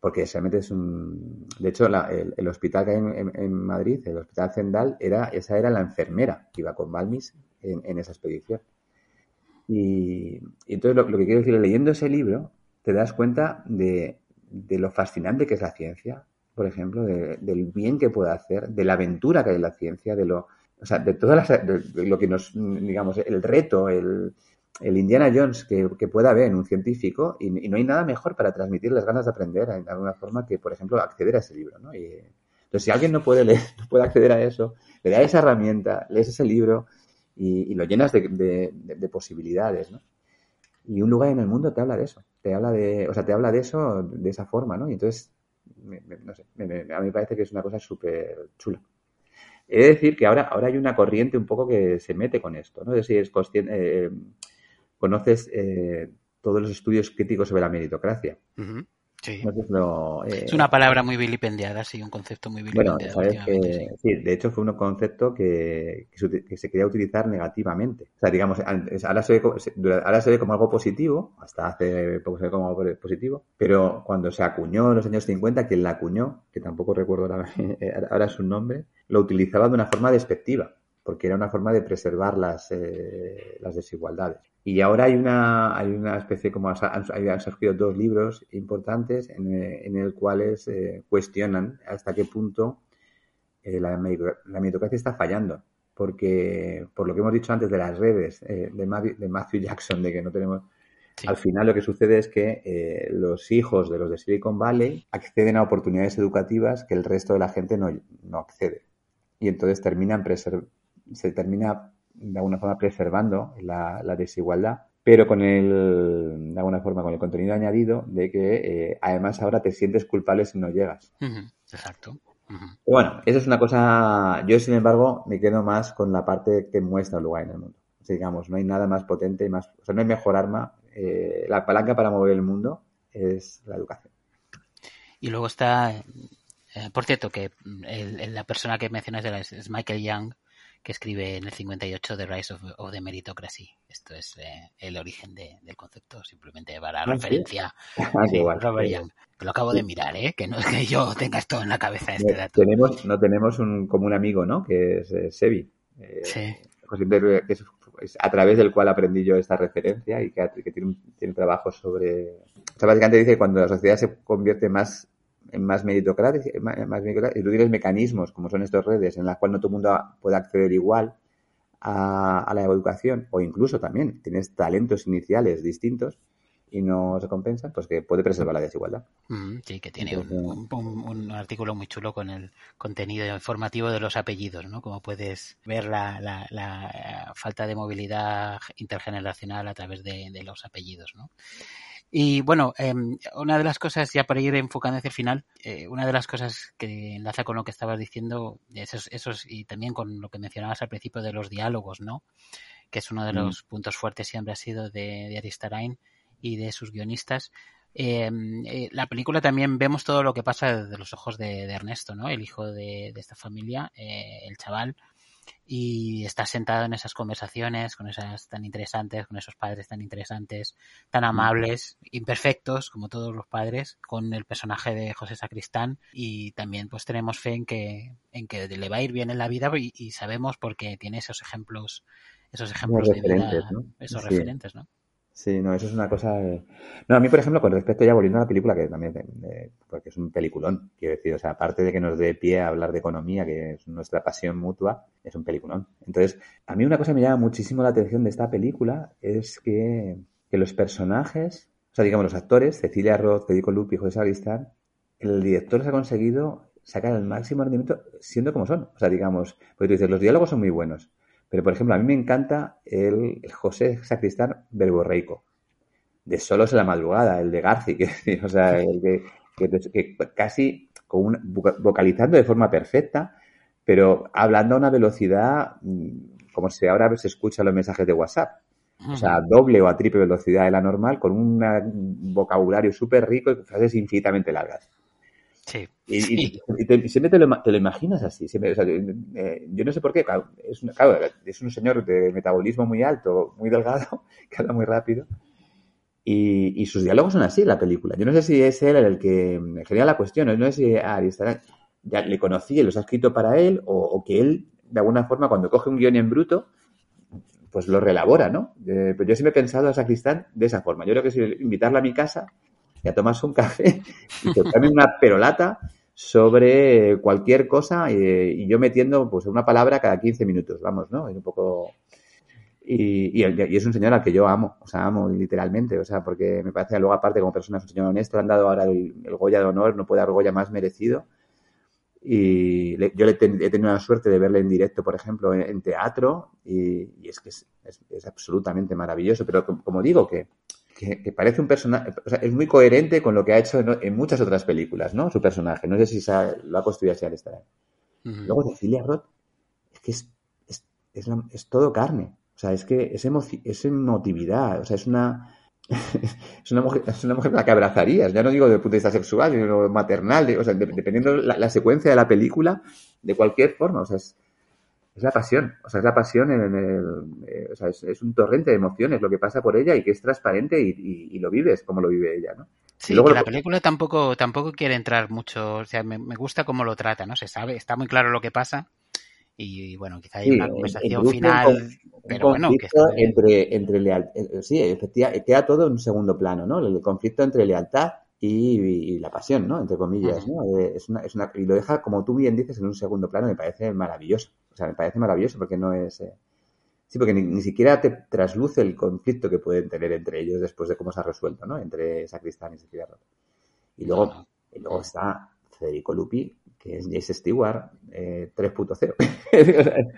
Porque realmente es un. De hecho, el, hospital que hay en, Madrid, el Hospital Zendal, era, esa era la enfermera que iba con Balmis en esa expedición. Y, entonces lo, que quiero decir, leyendo ese libro, te das cuenta de, lo fascinante que es la ciencia, por ejemplo, del bien que puede hacer, de la aventura que hay en la ciencia, de lo, o sea, de todas lo que nos, digamos, el reto, el, Indiana Jones que, pueda haber en un científico y, no hay nada mejor para transmitir las ganas de aprender de alguna forma que, por ejemplo, acceder a ese libro, ¿no? Y, entonces, si alguien no puede leer, no (laughs) puede acceder a eso, le da esa herramienta, lees ese libro, y, lo llenas de, posibilidades, ¿no? Y un lugar en el mundo te habla de eso, te habla de, o sea, te habla de eso de esa forma, ¿no? Y entonces, no sé, a mí me parece que es una cosa súper chula. He de decir que ahora, ahora hay una corriente un poco que se mete con esto, ¿no? sé si es consciente, eh, conoces eh, todos los estudios críticos sobre la meritocracia. Sí. Eh, es una palabra muy vilipendiada, sí, un concepto muy vilipendiado. Bueno, sabes que, sí. de hecho fue un concepto que, que, se, quería utilizar negativamente. O sea, digamos, ahora se, ve, ahora se ve como algo positivo, hasta hace poco se ve como algo positivo, pero cuando se acuñó en los años 50, quien la acuñó, que tampoco recuerdo ahora, (laughs) ahora su nombre, lo utilizaba de una forma despectiva porque era una forma de preservar las, eh, las desigualdades. Y ahora hay una, hay una especie como han, surgido dos libros importantes en, en el cuales eh, cuestionan hasta qué punto eh, la, la, meritocracia está fallando. Porque, por lo que hemos dicho antes de las redes de, de, Matthew Jackson, de que no tenemos... Al final lo que sucede es que los hijos de los de Silicon Valley acceden a oportunidades educativas que el resto de la gente no, no accede. Y entonces terminan preservando se termina de alguna forma preservando la, desigualdad, pero con el, de alguna forma, con el contenido añadido de que eh, además ahora te sientes culpable si no llegas. Exacto. Bueno, eso es una cosa, yo sin embargo me quedo más con la parte que muestra el lugar en el mundo. digamos, no hay nada más potente, más, o sea, no hay mejor arma. Eh, la palanca para mover el mundo es la educación. Y luego está, eh, por cierto, que la persona que mencionas es Michael Young, que escribe en el 58 The Rise of, the Meritocracy. Esto es eh, el origen del concepto, simplemente para ah, referencia (laughs) ah, Robert Young. Lo acabo de mirar, ¿eh? que no es que yo tenga esto en la cabeza este dato. Tenemos, no tenemos un, como un amigo, ¿no? Que es eh, Sebi. Eh, sí. a través del cual aprendí yo esta referencia y que, tiene, un, tiene trabajo sobre... O sea, básicamente dice que cuando la sociedad se convierte más más meritocracia, más y tú tienes mecanismos como son estas redes en las cuales no todo el mundo puede acceder igual a, la educación o incluso también tienes talentos iniciales distintos y no se compensan, pues que puede preservar la desigualdad. Mm, sí, que tiene un, artículo muy chulo con el contenido informativo de los apellidos, ¿no? Como puedes ver la, la, falta de movilidad intergeneracional a través de, de los apellidos, ¿no? Y bueno, em, una de las cosas, ya para ir enfocando hacia el final, eh, una de las cosas que enlaza con lo que estabas diciendo, esos, esos, y también con lo que mencionabas al principio de los diálogos, ¿no? Que es uno de mm. los puntos fuertes siempre ha sido de, de Aristarain y de sus guionistas. Em, eh, la película también vemos todo lo que pasa desde los ojos de, Ernesto, ¿no? El hijo de, esta familia, eh, el chaval, y está sentado en esas conversaciones con esas tan interesantes, con esos padres tan interesantes, tan amables, imperfectos, como todos los padres, con el personaje de José Sacristán. Y también pues tenemos fe en que, en que le va a ir bien en la vida y, sabemos porque tiene esos ejemplos, esos ejemplos de vida, esos referentes, ¿no? Sí, no, eso es una cosa. No, a mí, por ejemplo, con respecto ya volviendo a la película, que también, porque es un peliculón, quiero decir, o sea, aparte de que nos dé pie a hablar de economía, que es nuestra pasión mutua, es un peliculón. Entonces, a mí una cosa que me llama muchísimo la atención de esta película es que, los personajes, o sea, digamos, los actores, Cecilia Roth, Federico Lupi José Sagristán, el director se ha conseguido sacar el máximo rendimiento siendo como son. O sea, digamos, porque tú dices, los diálogos son muy buenos, pero, por ejemplo, a mí me encanta el, José Sacristán verborreico, de Solos en la madrugada, el de Garci, (laughs) que, o sea, el que, casi con vocalizando de forma perfecta, pero hablando a una velocidad mm, como si ahora se escuchan los mensajes de WhatsApp. O sea, doble o a triple velocidad de la normal, con un vocabulario súper rico y frases infinitamente largas. Sí. Y, siempre te lo, imaginas así. Eh, yo no sé por qué. es, un, es un señor de metabolismo muy alto, muy delgado, (laughs) que habla muy rápido. Y, sus diálogos son así en la película. Yo no sé si es él el que genera la cuestión. No sé si ya le conocí y los ha escrito para él o, que él, de alguna forma, cuando coge un guion en bruto, pues lo relabora, ¿no? Eh, pero yo siempre he pensado a Sacristán de esa forma. Yo creo que si invitarla a mi casa y a tomarse un café y tocarme una perolata sobre cualquier cosa y, yo metiendo pues una palabra cada 15 minutos, vamos, ¿no? Es un poco... Y, es un señor al que yo amo, o sea, amo literalmente, o sea, porque me parece luego aparte como persona es un señor honesto, le han dado ahora el, Goya de honor, no puede haber Goya más merecido. Y yo le he tenido la suerte de verle en directo, por ejemplo, en, teatro, y, es que es, absolutamente maravilloso. Pero como digo, que, que, parece un personaje, o sea, es muy coherente con lo que ha hecho en, muchas otras películas, ¿no? Su personaje. No sé si lo ha construido así al estar ahí. Luego Cecilia Roth, es que es, es, es, todo carne. O sea, es que es, es emotividad, o sea, es una, (laughs) es una mujer, es una mujer la que abrazarías, ya no digo desde el punto de vista sexual, sino maternal, o sea, dependiendo la, la secuencia de la película, de cualquier forma, o sea, es, es la pasión, o sea, es la pasión en el, eh, o sea, es, un torrente de emociones lo que pasa por ella y que es transparente y, lo vives como lo vive ella, ¿no? Sí, luego la película tampoco, tampoco quiere entrar mucho, o sea, me, gusta cómo lo trata, ¿no? Se sabe, está muy claro lo que pasa y, bueno, quizá hay una conversación final, pero bueno. Que entre, entre lealtad, eh, sí, efectivamente, queda todo en un segundo plano, ¿no? El conflicto entre lealtad y, la pasión, ¿no? Entre comillas, ¿no? Eh, es una, es una, y lo deja, como tú bien dices, en un segundo plano, me parece maravilloso. O sea, me parece maravilloso porque no es... Eh, sí, porque ni, siquiera te trasluce el conflicto que pueden tener entre ellos después de cómo se ha resuelto, ¿no? Entre Sacristán y Cecilia Y luego, y luego está Federico Lupi, que es Jace Stewart eh, 3.0. (laughs)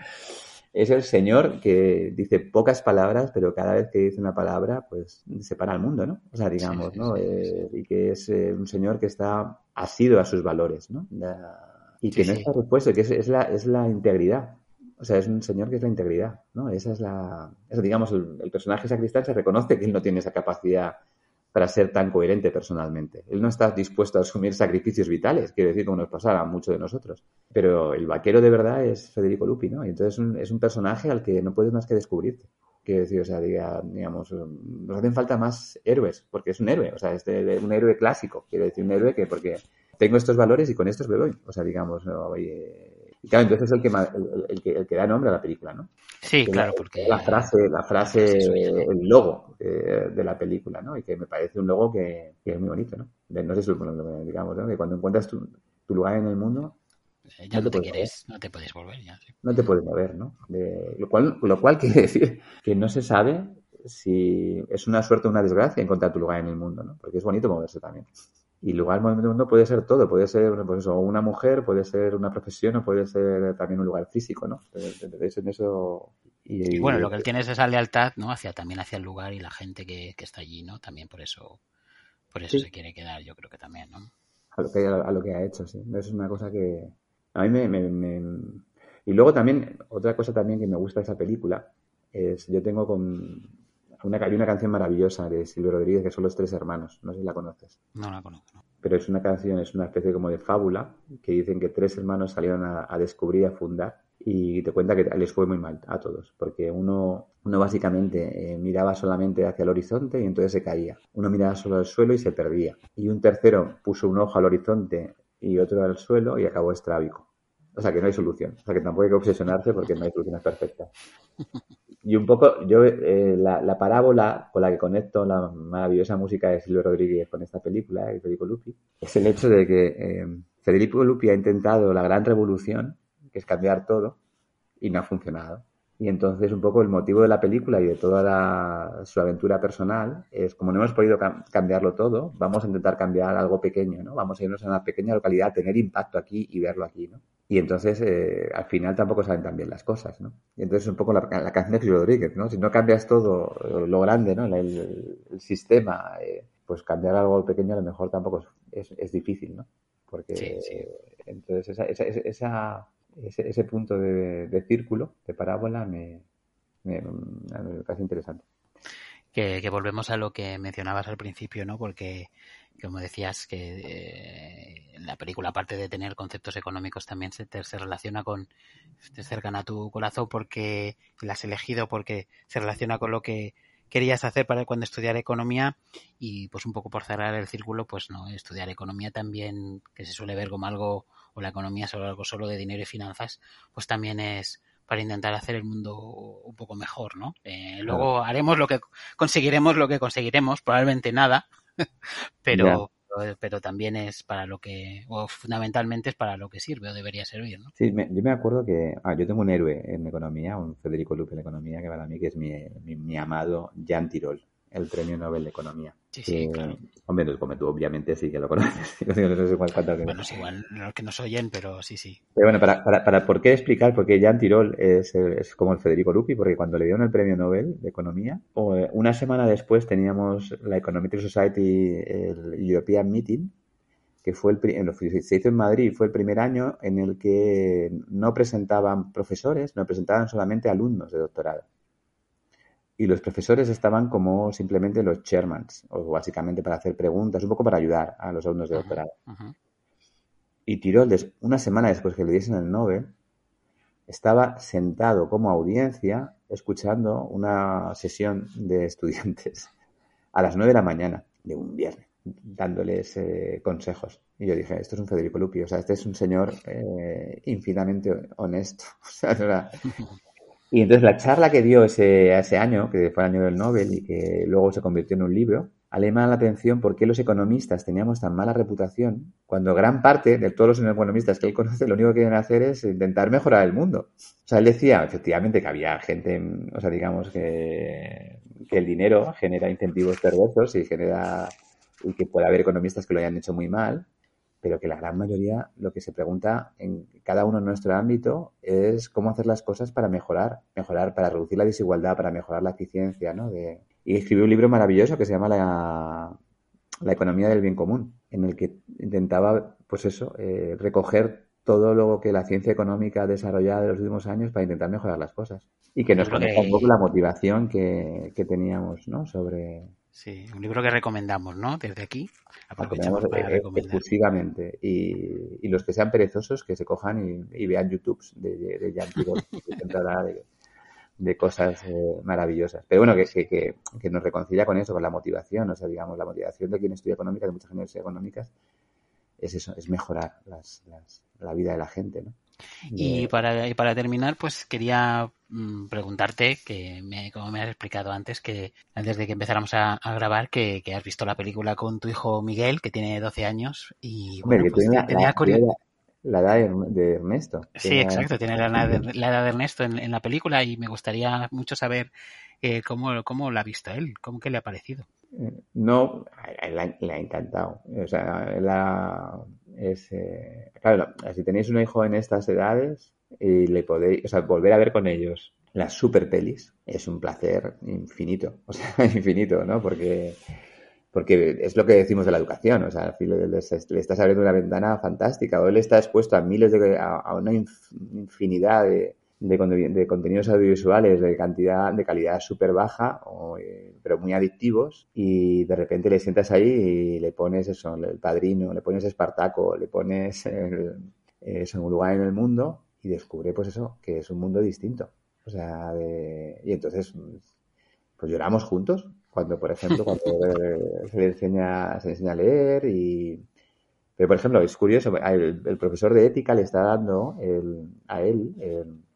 es el señor que dice pocas palabras, pero cada vez que dice una palabra, pues separa al mundo, ¿no? O sea, digamos, ¿no? Eh, y que es eh, un señor que está asido a sus valores, ¿no? Y que no está repuesto, que es, la, es la integridad. O sea, es un señor que es la integridad, ¿no? Esa es la... Eso, digamos, el, el personaje sacristán se reconoce que él no tiene esa capacidad para ser tan coherente personalmente. Él no está dispuesto a asumir sacrificios vitales, quiero decir, como nos pasara a muchos de nosotros. Pero el vaquero de verdad es Federico Lupi, ¿no? Y entonces es un, es un personaje al que no puedes más que descubrirte. Quiero decir, o sea, digamos, nos hacen falta más héroes, porque es un héroe, o sea, es un héroe clásico, quiero decir, un héroe que porque tengo estos valores y con estos me voy. O sea, digamos, no, oye, y claro, entonces es el que, el, que, el que da nombre a la película, ¿no? Sí, claro, porque... La frase, la frase, el logo de, la película, ¿no? Y que me parece un logo que, es muy bonito, ¿no? no sé si, digamos, ¿no? Que cuando encuentras tu, lugar en el mundo... Eh, ya no, te, quieres, no te puedes volver ya. No te puedes mover, ¿no? lo, cual, lo cual quiere (laughs) decir que no se sabe si es una suerte o una desgracia encontrar tu lugar en el mundo, ¿no? Porque es bonito moverse también. Y lugar en el mundo puede ser todo, puede ser pues una mujer, puede ser una profesión o puede ser también un lugar físico, ¿no? En eso, y, bueno, lo que él tiene es esa lealtad, ¿no? Hacia, también hacia el lugar y la gente que, está allí, ¿no? También por eso por eso se quiere quedar, yo creo que también, ¿no? A lo que, a lo que ha hecho, sí. Eso es una cosa que a mí me, Y luego también, otra cosa también que me gusta de esa película es, yo tengo con una, hay una canción maravillosa de Silvio Rodríguez que son Los Tres Hermanos, no sé si la conoces. No la conozco. Pero es una canción, es una especie como de fábula que dicen que tres hermanos salieron a, a descubrir, a fundar y te cuenta que les fue muy mal a todos, porque uno, uno básicamente eh, miraba solamente hacia el horizonte y entonces se caía. Uno miraba solo al suelo y se perdía. Y un tercero puso un ojo al horizonte y otro al suelo y acabó estrábico. O sea que no hay solución. O sea que tampoco hay que obsesionarse porque no hay soluciones perfectas. (laughs) Y un poco, yo, eh, la, parábola con la que conecto la maravillosa música de Silvio Rodríguez con esta película, Federico Lupi, es el hecho de que eh, Federico Lupi ha intentado la gran revolución que es cambiar todo, y no ha funcionado. Y entonces un poco el motivo de la película y de toda su aventura personal es, como no hemos podido cambiarlo todo, vamos a intentar cambiar algo pequeño, ¿no? Vamos a irnos a una pequeña localidad, tener impacto aquí y verlo aquí, ¿no? Y entonces eh, al final tampoco salen tan bien las cosas, ¿no? Y entonces un poco la, canción de Julio Rodríguez, ¿no? Si no cambias todo lo grande, ¿no? El, sistema, eh, pues cambiar algo pequeño a lo mejor tampoco es, es, difícil, ¿no? Porque entonces esa, esa, esa ese, ese punto de, círculo, de parábola, me, me, parece interesante. Que, volvemos a lo que mencionabas al principio, ¿no? Porque, como decías, que eh, la película, aparte de tener conceptos económicos, también se, se relaciona con, te cercan a tu corazón porque la has elegido, porque se relaciona con lo que querías hacer para cuando estudiar economía y pues un poco por cerrar el círculo, pues no, estudiar economía también, que se suele ver como algo o la economía solo algo solo de dinero y finanzas, pues también es para intentar hacer el mundo un poco mejor, ¿no? Eh, luego haremos lo que conseguiremos lo que conseguiremos, probablemente nada, (laughs) pero pero también es para lo que, o fundamentalmente es para lo que sirve o debería servir, ¿no? Sí, yo me acuerdo que, ah, yo tengo un héroe en economía, un Federico Lupe en economía, que para mí que es mi, mi, mi amado Jan Tirol el premio Nobel de Economía. Sí, sí, claro. Hombre, como tú obviamente sí que lo conoces. (laughs) bueno, es igual los que nos oyen, pero sí, sí. Pero bueno, para, para, para ¿por qué explicar? Porque Jan Tirol es, es, como el Federico Lupi, porque cuando le dieron el premio Nobel de Economía, una semana después teníamos la Economic Society, el European Meeting, que fue el, se hizo en Madrid, fue el primer año en el que no presentaban profesores, no presentaban solamente alumnos de doctorado y los profesores estaban como simplemente los chairmans, o básicamente para hacer preguntas, un poco para ayudar a los alumnos de doctorado. Y Tirol, una semana después que le diesen el Nobel, estaba sentado como audiencia escuchando una sesión de estudiantes a las nueve de la mañana de un viernes, dándoles eh, consejos. Y yo dije, esto es un Federico Lupi, o sea, este es un señor eh, infinitamente honesto. (laughs) O sea, y entonces la charla que dio ese, ese año, que fue el año del Nobel y que luego se convirtió en un libro, llama la atención por qué los economistas teníamos tan mala reputación cuando gran parte de todos los economistas que él conoce lo único que quieren hacer es intentar mejorar el mundo. O sea, él decía efectivamente que había gente, o sea, digamos que, que el dinero genera incentivos perversos y genera y que puede haber economistas que lo hayan hecho muy mal, pero que la gran mayoría lo que se pregunta en cada uno en nuestro ámbito es cómo hacer las cosas para mejorar, mejorar, para reducir la desigualdad, para mejorar la eficiencia, ¿no? De... Y escribió un libro maravilloso que se llama la, la economía del bien común, en el que intentaba, pues eso, eh, recoger todo lo que la ciencia económica ha desarrollado en los últimos años para intentar mejorar las cosas. Y que nos conecta un poco la motivación que, que teníamos, ¿no? Sobre, Sí, un libro que recomendamos, ¿no? Desde aquí. Aprovechamos para eh, exclusivamente. Y, y, los que sean perezosos, que se cojan y, vean YouTube de, de, de Jan (laughs) de, de, cosas eh, maravillosas. Pero bueno, que, que, que, nos reconcilia con eso, con la motivación. O sea, digamos, la motivación de quien estudia económica, de muchas universidades económicas, es eso, es mejorar las, las, la vida de la gente, ¿no? Y para, y para terminar, pues quería mm, preguntarte, que me, como me has explicado antes, que antes de que empezáramos a, grabar, que, que, has visto la película con tu hijo Miguel, que tiene 12 años, y bueno, pues, tenía, la, edad de Ernesto. Sí, exacto, tiene la edad de, (laughs) la edad de Ernesto en, en, la película y me gustaría mucho saber eh, cómo, cómo la ha visto él, cómo que le ha parecido. No, le ha encantado. O sea, la, es, eh, claro, si tenéis un hijo en estas edades y le podéis, o sea, volver a ver con ellos las super pelis es un placer infinito, o sea, (laughs) infinito, ¿no? Porque porque es lo que decimos de la educación, o sea, le, estás abriendo una ventana fantástica, o él está expuesto a miles de, a, una infinidad de, de, contenidos audiovisuales de cantidad, de calidad súper baja, eh, pero muy adictivos, y de repente le sientas ahí y le pones eso, el padrino, le pones Espartaco, le pones el, un lugar en el mundo, y descubre, pues eso, que es un mundo distinto. O sea, de, y entonces, pues lloramos juntos, cuando, por ejemplo, cuando (laughs) se le enseña, se le enseña a leer y... Pero, por ejemplo, es curioso, el, profesor de ética le está dando el, a él,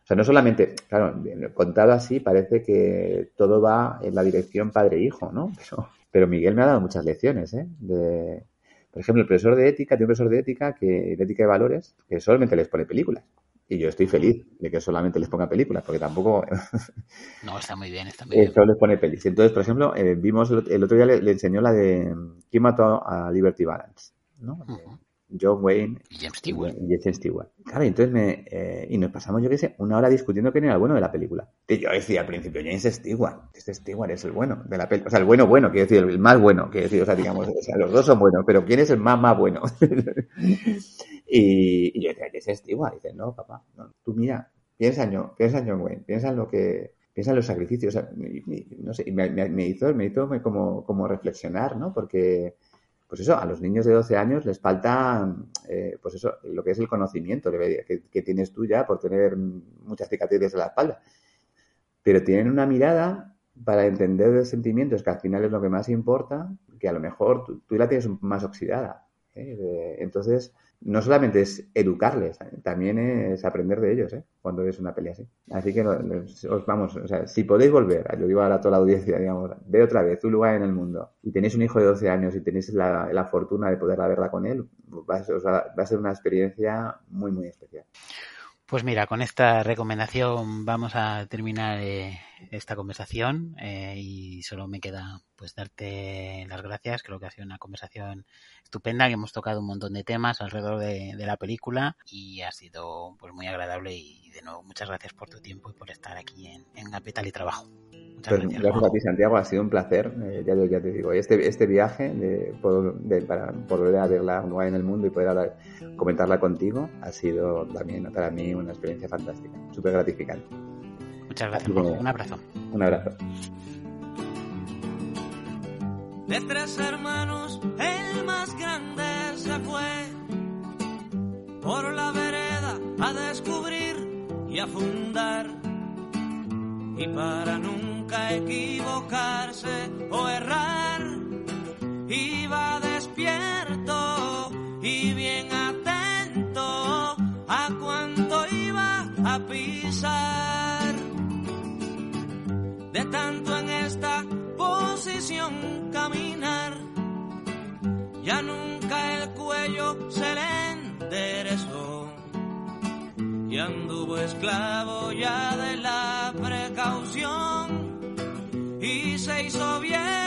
o sea, no solamente, claro, contado así parece que todo va en la dirección padre-hijo, ¿no? Pero, pero, Miguel me ha dado muchas lecciones, ¿eh? De, por ejemplo, el profesor de ética, tiene un profesor de ética, que, de ética de valores, que solamente les pone películas. Y yo estoy feliz de que solamente les ponga películas, porque tampoco... (laughs) no, está muy bien, está muy bien. Solo les pone pelis. Entonces, por ejemplo, eh, vimos el, otro día le, enseñó la de ¿Quién mató a Liberty Balance? ¿no? John Wayne y James Stewart. Y James Stewart. Claro, y entonces me, eh, y nos pasamos, yo qué sé, una hora discutiendo quién era el bueno de la película. Y yo decía al principio, James Stewart. Este Stewart es el bueno de la película. O sea, el bueno bueno, quiero decir, el más bueno, quiero decir, o sea, digamos, o sea, los dos son buenos, pero ¿quién es el más más bueno? (laughs) y, yo decía, James Stewart. Y dice, no, papá, no, tú mira, piensa en, piensa en John Wayne, piensa en lo que, piensa en los sacrificios. O sea, no sé, me, me, me, hizo, me hizo como, como reflexionar, ¿no? Porque pues eso, a los niños de 12 años les falta, eh, pues eso, lo que es el conocimiento que, que, tienes tú ya por tener muchas cicatrices en la espalda. Pero tienen una mirada para entender los sentimientos, que al final es lo que más importa, que a lo mejor tú, tú la tienes más oxidada. ¿eh? entonces, no solamente es educarles, también es aprender de ellos, ¿eh? Cuando ves una pelea así. Así que os vamos, o sea, si podéis volver, lo digo ahora a toda la audiencia, digamos, ve otra vez un lugar en el mundo y tenéis un hijo de 12 años y tenéis la, la fortuna de poder verla con él, va a, ser una experiencia muy, muy especial. Pues mira, con esta recomendación vamos a terminar eh, esta conversación eh, y solo me queda pues darte las gracias. Creo que ha sido una conversación estupenda, que hemos tocado un montón de temas alrededor de, la película y ha sido pues muy agradable y de nuevo muchas gracias por tu tiempo y por estar aquí en, en Capital y Trabajo. Muchas pues gracias. gracias a ti, Santiago. Ha sido un placer. Eh, ya, ya, te digo, este, este viaje de, por, de, para volver a verla en el mundo y poder hablar, comentarla contigo ha sido también para mí una experiencia fantástica, súper gratificante. Muchas gracias. un abrazo. Un abrazo. De tres hermanos, el más grande se fue por la vereda a descubrir y a fundar. Y para nunca equivocarse o errar, iba despierto y bien atento a cuánto iba a pisar. De tanto en esta posición caminar, ya nunca el cuello se le enderezó. Y anduvo esclavo ya de la precaución se hizo viejo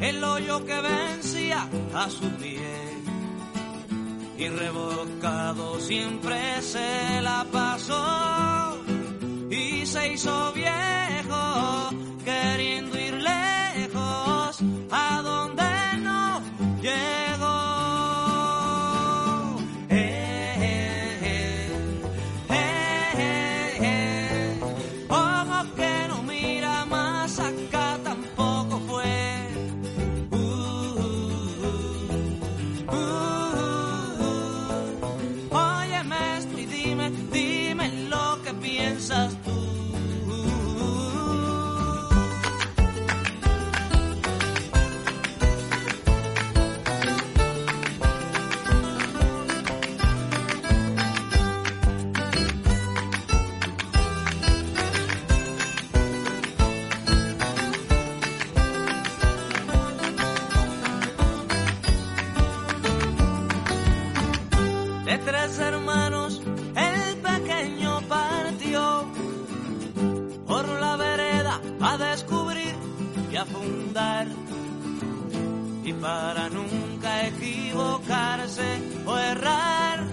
el hoyo que vencía a su pie. Y revocado siempre se la pasó y se hizo viejo queriendo Y para nunca equivocarse o errar,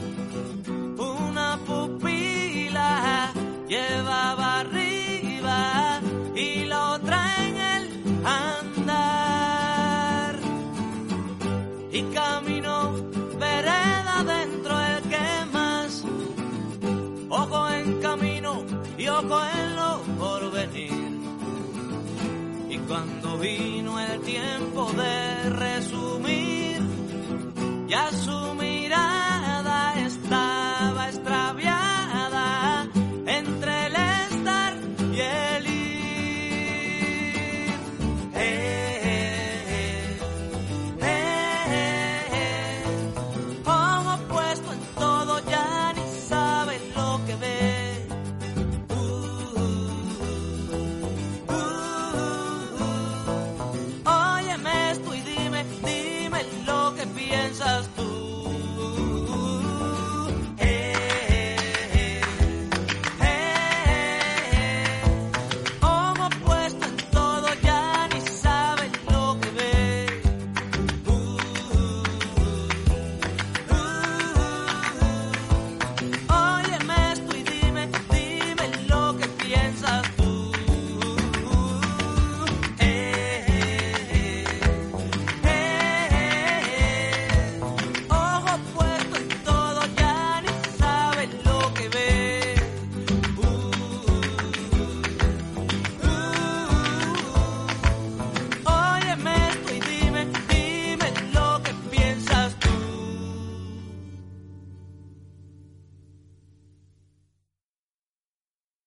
una pupila llevaba arriba y la otra en el andar. Y caminó vereda dentro el que más ojo en camino y ojo en cuando vino el tiempo de resumir y asumir